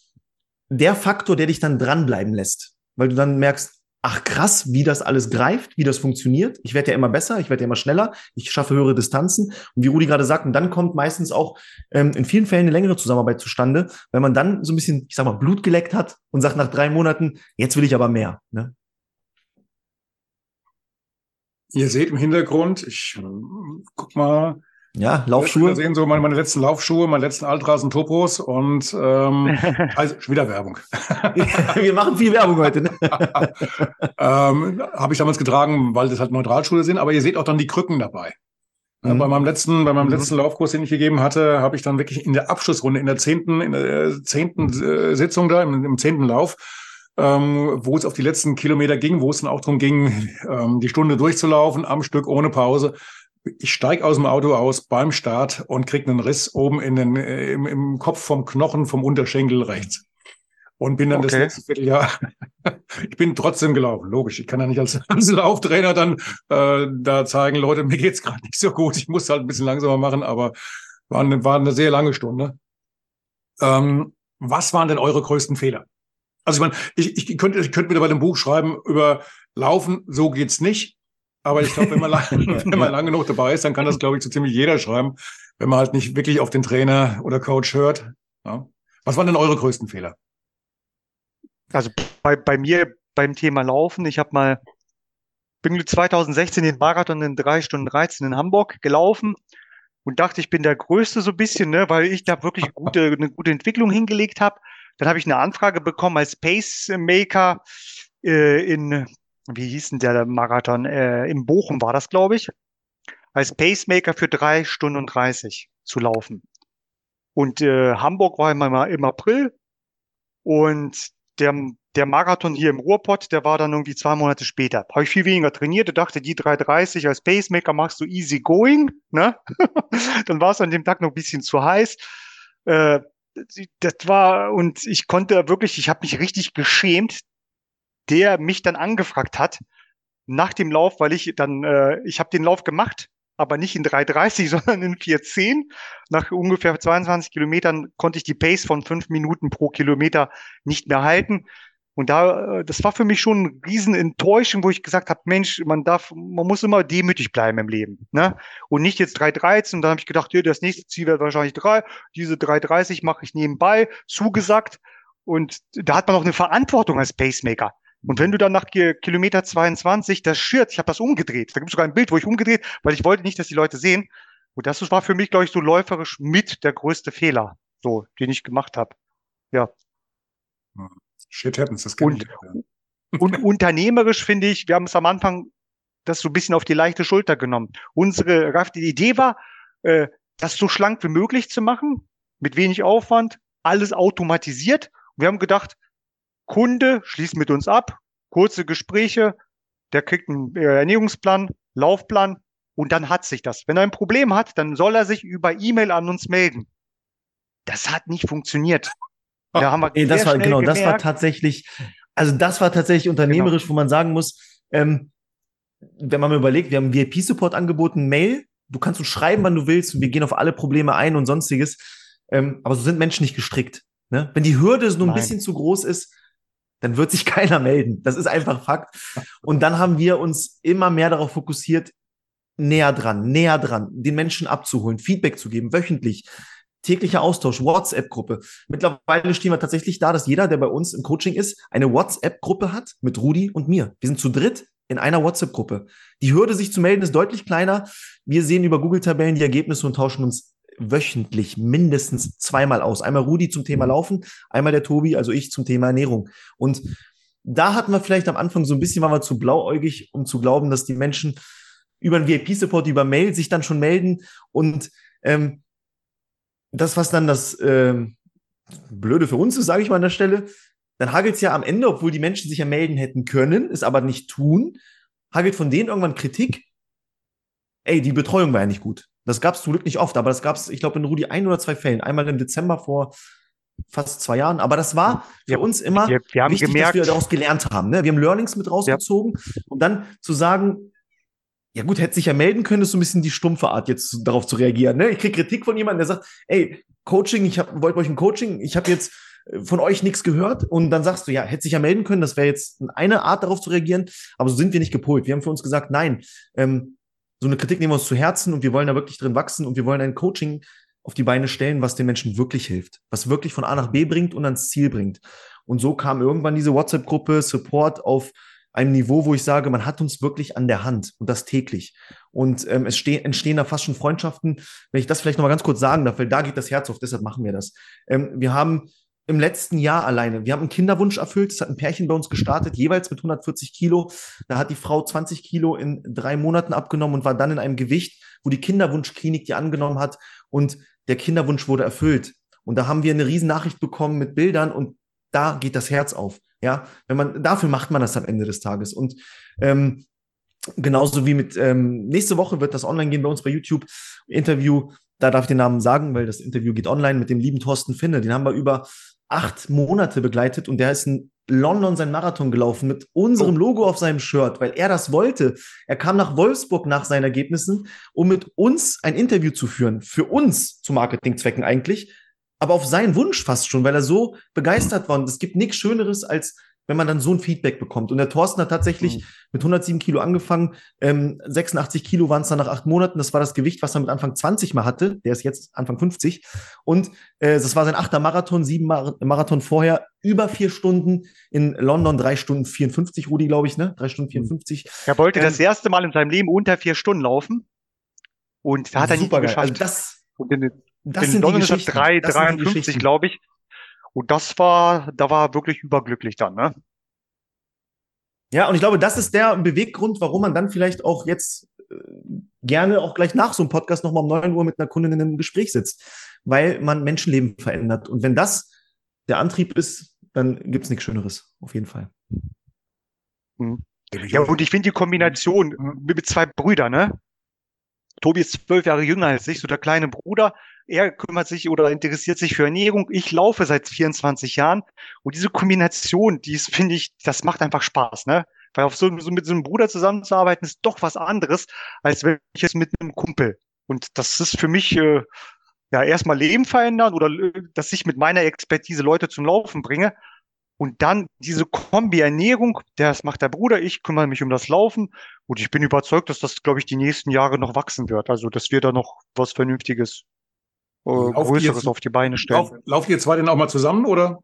der Faktor, der dich dann dranbleiben lässt, weil du dann merkst, ach krass, wie das alles greift, wie das funktioniert. Ich werde ja immer besser, ich werde ja immer schneller, ich schaffe höhere Distanzen. Und wie Rudi gerade sagt, und dann kommt meistens auch ähm, in vielen Fällen eine längere Zusammenarbeit zustande, weil man dann so ein bisschen, ich sag mal, Blut geleckt hat und sagt nach drei Monaten, jetzt will ich aber mehr. Ne? Ihr seht im Hintergrund, ich guck mal, ja, Laufschuhe. Wir sehen so meine, meine letzten Laufschuhe, meine letzten Altrasen Topos und ähm, also wieder Werbung. wir machen viel Werbung heute. Ne? ähm, Habe ich damals getragen, weil das halt Neutralschuhe sind, aber ihr seht auch dann die Krücken dabei. Mhm. Bei meinem letzten, bei meinem mhm. letzten Laufkurs, den ich gegeben hatte, habe ich dann wirklich in der Abschlussrunde, in der zehnten, in der zehnten äh, Sitzung da, im, im zehnten Lauf, ähm, wo es auf die letzten Kilometer ging, wo es dann auch darum ging, ähm, die Stunde durchzulaufen, am Stück ohne Pause ich steige aus dem Auto aus beim Start und kriege einen Riss oben in den, äh, im, im Kopf vom Knochen vom Unterschenkel rechts. Und bin dann okay. das letzte Vierteljahr Ich bin trotzdem gelaufen, logisch. Ich kann ja nicht als, als Lauftrainer dann äh, da zeigen, Leute, mir geht's gerade nicht so gut. Ich muss halt ein bisschen langsamer machen, aber war eine, war eine sehr lange Stunde. Ähm, was waren denn eure größten Fehler? Also ich meine, ich, ich könnte ich könnte wieder bei dem Buch schreiben über Laufen, so geht's nicht. Aber ich glaube, wenn, man lang, wenn man lange genug dabei ist, dann kann das, glaube ich, so ziemlich jeder schreiben, wenn man halt nicht wirklich auf den Trainer oder Coach hört. Ja. Was waren denn eure größten Fehler? Also bei, bei mir beim Thema Laufen, ich habe mal, bin 2016 den Marathon in drei Stunden 13 in Hamburg gelaufen und dachte, ich bin der Größte so ein bisschen, ne, weil ich da wirklich gute, eine gute Entwicklung hingelegt habe. Dann habe ich eine Anfrage bekommen als Pacemaker äh, in, wie hieß denn der Marathon? Äh, in Bochum war das, glaube ich. Als Pacemaker für drei Stunden und 30 zu laufen. Und äh, Hamburg war immer im April und der, der Marathon hier im Ruhrpott, der war dann irgendwie zwei Monate später. Habe ich viel weniger trainiert. Ich dachte, die 330 als Pacemaker machst du easy going. Ne? dann war es an dem Tag noch ein bisschen zu heiß. Äh, das war, und ich konnte wirklich, ich habe mich richtig geschämt, der mich dann angefragt hat nach dem Lauf, weil ich dann, äh, ich habe den Lauf gemacht aber nicht in 3,30, sondern in 4,10. Nach ungefähr 22 Kilometern konnte ich die Pace von fünf Minuten pro Kilometer nicht mehr halten. Und da, äh, das war für mich schon eine riesen Enttäuschung, wo ich gesagt habe, Mensch, man darf, man muss immer demütig bleiben im Leben, ne? Und nicht jetzt 3,13. Und dann habe ich gedacht, ja, das nächste Ziel wird wahrscheinlich drei. Diese 3,30 mache ich nebenbei, zugesagt. Und da hat man auch eine Verantwortung als Pacemaker. Und wenn du dann nach Kilometer 22 das Shirt, ich habe das umgedreht, da gibt es sogar ein Bild, wo ich umgedreht, weil ich wollte nicht, dass die Leute sehen. Und das war für mich, glaube ich, so läuferisch mit der größte Fehler, so, den ich gemacht habe. Ja. Shit happens, das und, ich. und unternehmerisch finde ich, wir haben es am Anfang das so ein bisschen auf die leichte Schulter genommen. Unsere die Idee war, äh, das so schlank wie möglich zu machen, mit wenig Aufwand, alles automatisiert. wir haben gedacht, Kunde schließt mit uns ab, kurze Gespräche, der kriegt einen äh, Ernährungsplan, Laufplan und dann hat sich das. Wenn er ein Problem hat, dann soll er sich über E-Mail an uns melden. Das hat nicht funktioniert. Da haben wir nee, das war genau, gemerkt, das war tatsächlich, also das war tatsächlich unternehmerisch, genau. wo man sagen muss, ähm, wenn man mal überlegt, wir haben VIP-Support angeboten, Mail, du kannst uns schreiben, wann du willst, und wir gehen auf alle Probleme ein und sonstiges. Ähm, aber so sind Menschen nicht gestrickt. Ne? Wenn die Hürde nur ein Nein. bisschen zu groß ist, dann wird sich keiner melden. Das ist einfach Fakt. Und dann haben wir uns immer mehr darauf fokussiert, näher dran, näher dran, den Menschen abzuholen, Feedback zu geben, wöchentlich, täglicher Austausch, WhatsApp-Gruppe. Mittlerweile stehen wir tatsächlich da, dass jeder, der bei uns im Coaching ist, eine WhatsApp-Gruppe hat mit Rudi und mir. Wir sind zu dritt in einer WhatsApp-Gruppe. Die Hürde, sich zu melden, ist deutlich kleiner. Wir sehen über Google-Tabellen die Ergebnisse und tauschen uns wöchentlich mindestens zweimal aus. Einmal Rudi zum Thema Laufen, einmal der Tobi, also ich zum Thema Ernährung. Und da hatten wir vielleicht am Anfang so ein bisschen, waren wir zu blauäugig, um zu glauben, dass die Menschen über einen VIP-Support, über Mail sich dann schon melden. Und ähm, das, was dann das ähm, Blöde für uns ist, sage ich mal an der Stelle, dann hagelt es ja am Ende, obwohl die Menschen sich ja melden hätten können, es aber nicht tun, hagelt von denen irgendwann Kritik. Ey, die Betreuung war ja nicht gut. Das gab es zum Glück nicht oft, aber das gab es, ich glaube, in Rudi ein oder zwei Fällen. Einmal im Dezember vor fast zwei Jahren. Aber das war für ja, uns immer wir, wir wichtig, gemerkt, dass wir daraus gelernt haben. Ne? Wir haben Learnings mit rausgezogen ja. und dann zu sagen, ja gut, hätte sich ja melden können, ist so ein bisschen die stumpfe Art, jetzt darauf zu reagieren. Ne? Ich kriege Kritik von jemandem, der sagt, ey, Coaching, ich wollte euch ein Coaching, ich habe jetzt äh, von euch nichts gehört und dann sagst du, ja, hätte sich ja melden können, das wäre jetzt eine Art, darauf zu reagieren, aber so sind wir nicht gepolt. Wir haben für uns gesagt, nein, ähm, so eine Kritik nehmen wir uns zu Herzen und wir wollen da wirklich drin wachsen und wir wollen ein Coaching auf die Beine stellen, was den Menschen wirklich hilft, was wirklich von A nach B bringt und ans Ziel bringt. Und so kam irgendwann diese WhatsApp-Gruppe Support auf einem Niveau, wo ich sage, man hat uns wirklich an der Hand und das täglich. Und ähm, es entstehen da fast schon Freundschaften. Wenn ich das vielleicht noch mal ganz kurz sagen darf, weil da geht das Herz auf, deshalb machen wir das. Ähm, wir haben im letzten Jahr alleine. Wir haben einen Kinderwunsch erfüllt. Es hat ein Pärchen bei uns gestartet, jeweils mit 140 Kilo. Da hat die Frau 20 Kilo in drei Monaten abgenommen und war dann in einem Gewicht, wo die Kinderwunschklinik die angenommen hat und der Kinderwunsch wurde erfüllt. Und da haben wir eine riesen Nachricht bekommen mit Bildern und da geht das Herz auf. Ja, wenn man dafür macht man das am Ende des Tages. Und ähm, genauso wie mit ähm, nächste Woche wird das online gehen bei uns bei YouTube Interview. Da darf ich den Namen sagen, weil das Interview geht online mit dem lieben Thorsten Finne. Den haben wir über acht Monate begleitet und der ist ein London seinen Marathon gelaufen mit unserem Logo auf seinem Shirt, weil er das wollte. Er kam nach Wolfsburg nach seinen Ergebnissen, um mit uns ein Interview zu führen. Für uns zu Marketingzwecken eigentlich, aber auf seinen Wunsch fast schon, weil er so begeistert war. Und es gibt nichts Schöneres als wenn man dann so ein Feedback bekommt. Und der Thorsten hat tatsächlich mhm. mit 107 Kilo angefangen. Ähm, 86 Kilo waren es dann nach acht Monaten. Das war das Gewicht, was er mit Anfang 20 mal hatte. Der ist jetzt Anfang 50. Und äh, das war sein achter Marathon, sieben Mar Marathon vorher. Über vier Stunden in London, drei Stunden 54, Rudi, glaube ich, ne? Drei Stunden 54. Er wollte ähm, das erste Mal in seinem Leben unter vier Stunden laufen. Und da hat er nicht geschafft. Also das, und in, das in sind London die ist er 3, 53, glaube ich. Und das war, da war wirklich überglücklich dann, ne? Ja, und ich glaube, das ist der Beweggrund, warum man dann vielleicht auch jetzt äh, gerne auch gleich nach so einem Podcast nochmal um 9 Uhr mit einer Kundin in einem Gespräch sitzt, weil man Menschenleben verändert. Und wenn das der Antrieb ist, dann gibt es nichts Schöneres, auf jeden Fall. Mhm. Ja, und ich finde die Kombination mit zwei Brüdern, ne? Tobi ist zwölf Jahre jünger als ich, so der kleine Bruder. Er kümmert sich oder interessiert sich für Ernährung. Ich laufe seit 24 Jahren. Und diese Kombination, die ist, finde ich, das macht einfach Spaß, ne? Weil auf so, so mit so einem Bruder zusammenzuarbeiten, ist doch was anderes, als wenn ich jetzt mit einem Kumpel. Und das ist für mich, äh, ja, erstmal Leben verändern oder äh, dass ich mit meiner Expertise Leute zum Laufen bringe. Und dann diese Kombi-Ernährung, das macht der Bruder, ich kümmere mich um das Laufen. Und ich bin überzeugt, dass das, glaube ich, die nächsten Jahre noch wachsen wird. Also, dass wir da noch was Vernünftiges, äh, Größeres auf die Beine stellen. Lauf, lauft ihr zwei denn auch mal zusammen, oder?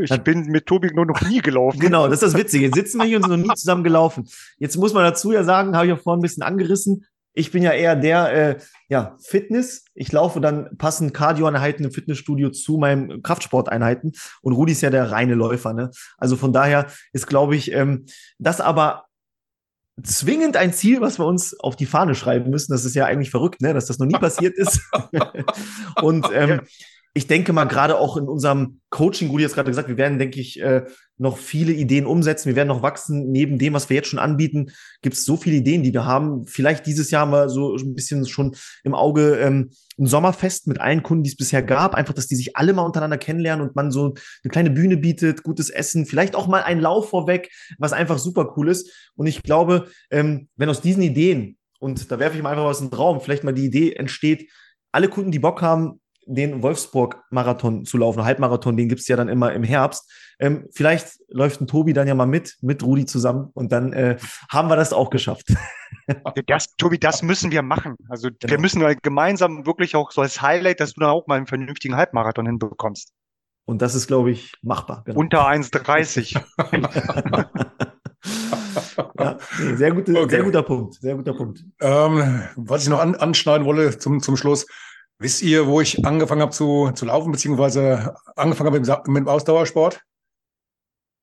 Ich bin mit Tobi nur noch nie gelaufen. Genau, das ist das Witzige. Jetzt sitzen wir hier und sind noch nie zusammen gelaufen. Jetzt muss man dazu ja sagen, habe ich ja vorhin ein bisschen angerissen, ich bin ja eher der, äh, ja, Fitness. Ich laufe dann passend Cardio-Einheiten im Fitnessstudio zu meinen Kraftsporteinheiten. Und Rudi ist ja der reine Läufer, ne? Also von daher ist, glaube ich, ähm, das aber zwingend ein Ziel, was wir uns auf die Fahne schreiben müssen. Das ist ja eigentlich verrückt, ne? dass das noch nie passiert ist. und ähm, ich denke mal, gerade auch in unserem Coaching, Rudi jetzt gerade gesagt, wir werden, denke ich, äh, noch viele Ideen umsetzen. Wir werden noch wachsen. Neben dem, was wir jetzt schon anbieten, gibt es so viele Ideen, die wir haben. Vielleicht dieses Jahr wir so ein bisschen schon im Auge ähm, ein Sommerfest mit allen Kunden, die es bisher gab. Einfach, dass die sich alle mal untereinander kennenlernen und man so eine kleine Bühne bietet, gutes Essen, vielleicht auch mal ein Lauf vorweg, was einfach super cool ist. Und ich glaube, ähm, wenn aus diesen Ideen, und da werfe ich mal einfach was in den Raum, vielleicht mal die Idee entsteht, alle Kunden, die Bock haben, den Wolfsburg-Marathon zu laufen, Halbmarathon, den gibt es ja dann immer im Herbst. Ähm, vielleicht läuft ein Tobi dann ja mal mit, mit Rudi zusammen und dann äh, haben wir das auch geschafft. Das, Tobi, das müssen wir machen. Also genau. wir müssen halt gemeinsam wirklich auch so als Highlight, dass du dann auch mal einen vernünftigen Halbmarathon hinbekommst. Und das ist, glaube ich, machbar. Genau. Unter 1,30. ja, sehr, gute, okay. sehr guter Punkt. Sehr guter Punkt. Ähm, was ich noch an, anschneiden wollte zum, zum Schluss, Wisst ihr, wo ich angefangen habe zu, zu laufen, beziehungsweise angefangen habe mit, mit dem Ausdauersport?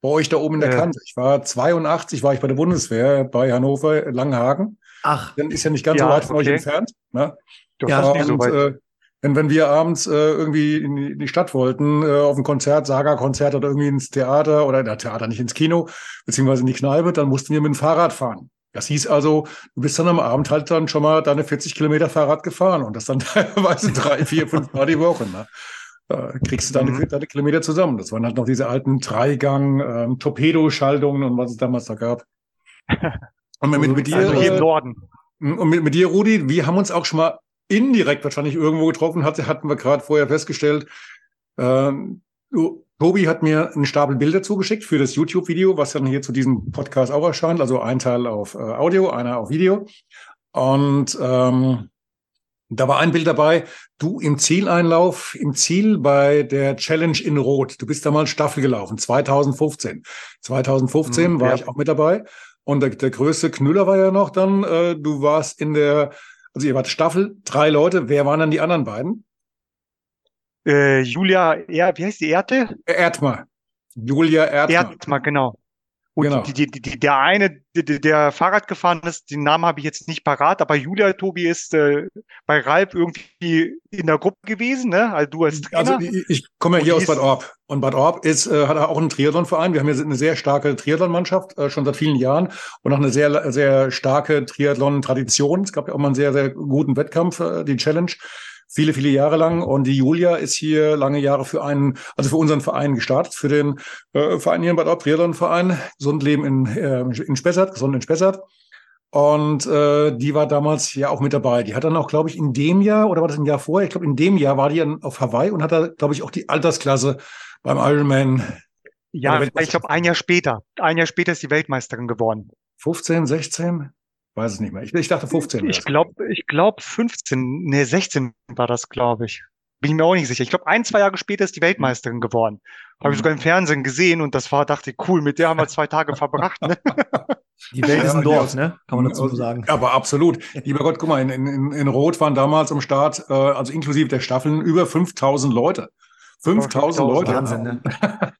Bei euch da oben in der äh. Kante. Ich war 82, war ich bei der Bundeswehr bei Hannover, Langenhagen. Ach. Dann ist ja nicht ganz ja, so weit von okay. euch entfernt. Ne? Ja, und, so weit. Äh, wenn, wenn wir abends äh, irgendwie in die Stadt wollten, äh, auf ein Konzert, Saga-Konzert oder irgendwie ins Theater oder in der Theater, nicht ins Kino, beziehungsweise in die Kneipe, dann mussten wir mit dem Fahrrad fahren. Das hieß also, du bist dann am Abend halt dann schon mal deine 40 Kilometer Fahrrad gefahren und das dann teilweise drei, vier, fünf Mal die Woche. Ne? Da kriegst du deine, mhm. deine Kilometer zusammen. Das waren halt noch diese alten Dreigang, ähm, Torpedoschaltungen und was es damals da gab. Und mit, mit, mit dir, also hier im Norden. Und mit, mit dir, Rudi, wir haben uns auch schon mal indirekt wahrscheinlich irgendwo getroffen, hat, hatten wir gerade vorher festgestellt. Ähm, du, Tobi hat mir einen Stapel Bilder zugeschickt für das YouTube-Video, was dann hier zu diesem Podcast auch erscheint. Also ein Teil auf äh, Audio, einer auf Video. Und ähm, da war ein Bild dabei, du im Zieleinlauf, im Ziel bei der Challenge in Rot. Du bist da mal Staffel gelaufen, 2015. 2015 mhm, war ja. ich auch mit dabei. Und der, der größte Knüller war ja noch dann, äh, du warst in der, also ihr wart Staffel, drei Leute. Wer waren dann die anderen beiden? Äh, Julia, er, wie heißt die Erte? Erdmer. Julia Erdmer. Erdmer, genau. Und genau. die, die, die, der eine, der, Fahrrad gefahren ist, den Namen habe ich jetzt nicht parat, aber Julia Tobi ist äh, bei Ralf irgendwie in der Gruppe gewesen, ne? Also du als Trainer. Also ich, ich komme ja hier aus Bad Orb. Und Bad Orb ist, äh, hat auch einen Triathlonverein. Wir haben hier eine sehr starke Triathlonmannschaft, äh, schon seit vielen Jahren und auch eine sehr, sehr starke Triathlon-Tradition. Es gab ja auch mal einen sehr, sehr guten Wettkampf, äh, die Challenge viele, viele Jahre lang. Und die Julia ist hier lange Jahre für einen, also für unseren Verein gestartet, für den äh, Verein hier in Bad Ob, Verein, Gesund Leben in, äh, in Spessart, Gesund in Spessart. Und äh, die war damals ja auch mit dabei. Die hat dann auch, glaube ich, in dem Jahr, oder war das ein Jahr vorher? Ich glaube, in dem Jahr war die dann auf Hawaii und hat da, glaube ich, auch die Altersklasse beim Ironman. Ja, ich glaube, ein Jahr später. Ein Jahr später ist die Weltmeisterin geworden. 15, 16? Weiß es nicht mehr. Ich, ich dachte 15. Ich glaube, ich glaube 15, nee, 16 war das, glaube ich. Bin ich mir auch nicht sicher. Ich glaube, ein, zwei Jahre später ist die Weltmeisterin geworden. Habe ich mhm. sogar im Fernsehen gesehen und das war, dachte ich, cool, mit der haben wir zwei Tage verbracht. Ne? Die Welt ist ein Dorf, ne? Kann man dazu sagen. Aber absolut. Lieber Gott, guck mal, in, in, in Rot waren damals am Start, äh, also inklusive der Staffeln, über 5000 Leute. 5000 Leute. Wahnsinn, ne?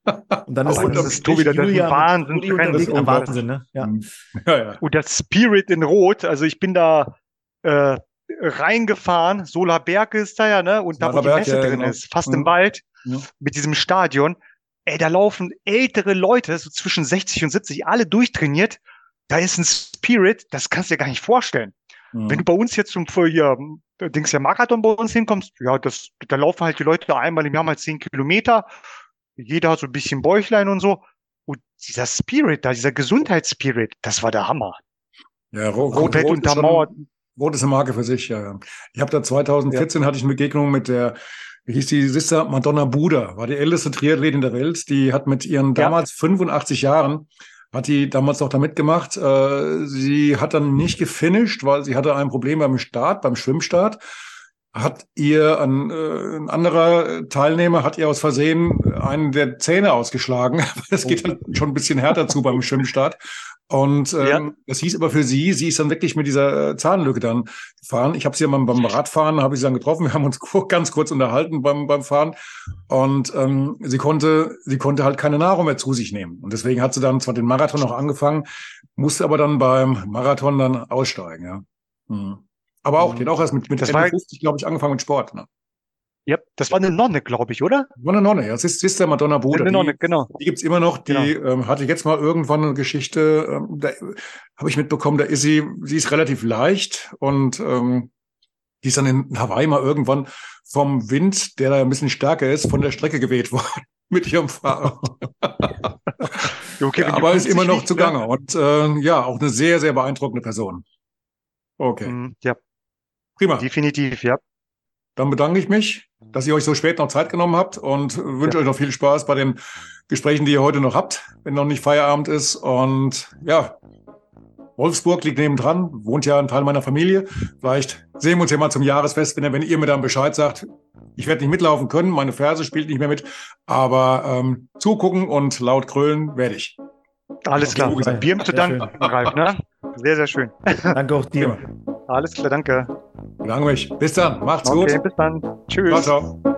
Und dann ist, oh, das ist Tobi, das ist Wahnsinn. Das ist Wahnsinn, ne? Ja. Ja, ja. Und der Spirit in Rot, also ich bin da äh, reingefahren, Solar Berg ist da ja, ne? Und da, wo die Messe ja, drin genau. ist, fast mhm. im Wald, ja. mit diesem Stadion. Ey, da laufen ältere Leute, so zwischen 60 und 70, alle durchtrainiert. Da ist ein Spirit, das kannst du dir gar nicht vorstellen. Mhm. Wenn du bei uns jetzt zum hier, Dings ja Marathon bei uns hinkommst, ja, das, da laufen halt die Leute einmal im Jahr mal 10 Kilometer. Jeder hat so ein bisschen Bäuchlein und so. Und dieser Spirit da, dieser Gesundheitsspirit, das war der Hammer. Ja, Rot, Rot, Rot untermauert. Rot ist eine Marke für sich, ja. Ich habe da 2014 ja. hatte ich eine Begegnung mit der, wie hieß die Sister Madonna Buda, war die älteste Triathletin der Welt. Die hat mit ihren damals ja. 85 Jahren, hat die damals noch da mitgemacht. Äh, sie hat dann nicht gefinisht, weil sie hatte ein Problem beim Start, beim Schwimmstart hat ihr ein, äh, ein anderer Teilnehmer hat ihr aus Versehen einen der Zähne ausgeschlagen. Es geht halt schon ein bisschen härter zu beim Schwimmstart. Und ähm, ja. das hieß aber für sie, sie ist dann wirklich mit dieser äh, Zahnlücke dann gefahren. Ich habe sie ja mal beim Radfahren, habe ich sie dann getroffen. Wir haben uns ganz kurz unterhalten beim, beim Fahren. Und ähm, sie konnte, sie konnte halt keine Nahrung mehr zu sich nehmen. Und deswegen hat sie dann zwar den Marathon noch angefangen, musste aber dann beim Marathon dann aussteigen, ja. Hm. Aber auch, die hat auch erst mit, mit das 50, glaube ich, angefangen mit Sport. Ne? Ja, das war eine Nonne, glaube ich, oder? War eine Nonne, ja. Das ist Sister Madonna Bruder. Eine Nonne, die, genau. Die gibt's immer noch. Die genau. ähm, hatte jetzt mal irgendwann eine Geschichte, ähm, da habe ich mitbekommen, da ist sie, sie ist relativ leicht und ähm, die ist dann in Hawaii mal irgendwann vom Wind, der da ein bisschen stärker ist, von der Strecke geweht worden mit ihrem Fahrrad. okay, ja, aber ist immer noch zugange. Ne? Und äh, ja, auch eine sehr, sehr beeindruckende Person. Okay. Mm, ja. Prima. Definitiv, ja. Dann bedanke ich mich, dass ihr euch so spät noch Zeit genommen habt und wünsche ja. euch noch viel Spaß bei den Gesprächen, die ihr heute noch habt, wenn noch nicht Feierabend ist. Und ja, Wolfsburg liegt nebendran, wohnt ja ein Teil meiner Familie. Vielleicht sehen wir uns ja mal zum Jahresfest, wenn, wenn ihr mir dann Bescheid sagt. Ich werde nicht mitlaufen können, meine Ferse spielt nicht mehr mit, aber ähm, zugucken und laut krölen werde ich. Alles klar. Wir haben zu danken, Ralf. Ne? Sehr, sehr schön. Danke auch dir. Alles klar, danke. Bedanke mich. Bis dann. Macht's okay, gut. Bis dann. Tschüss. Ciao, ciao.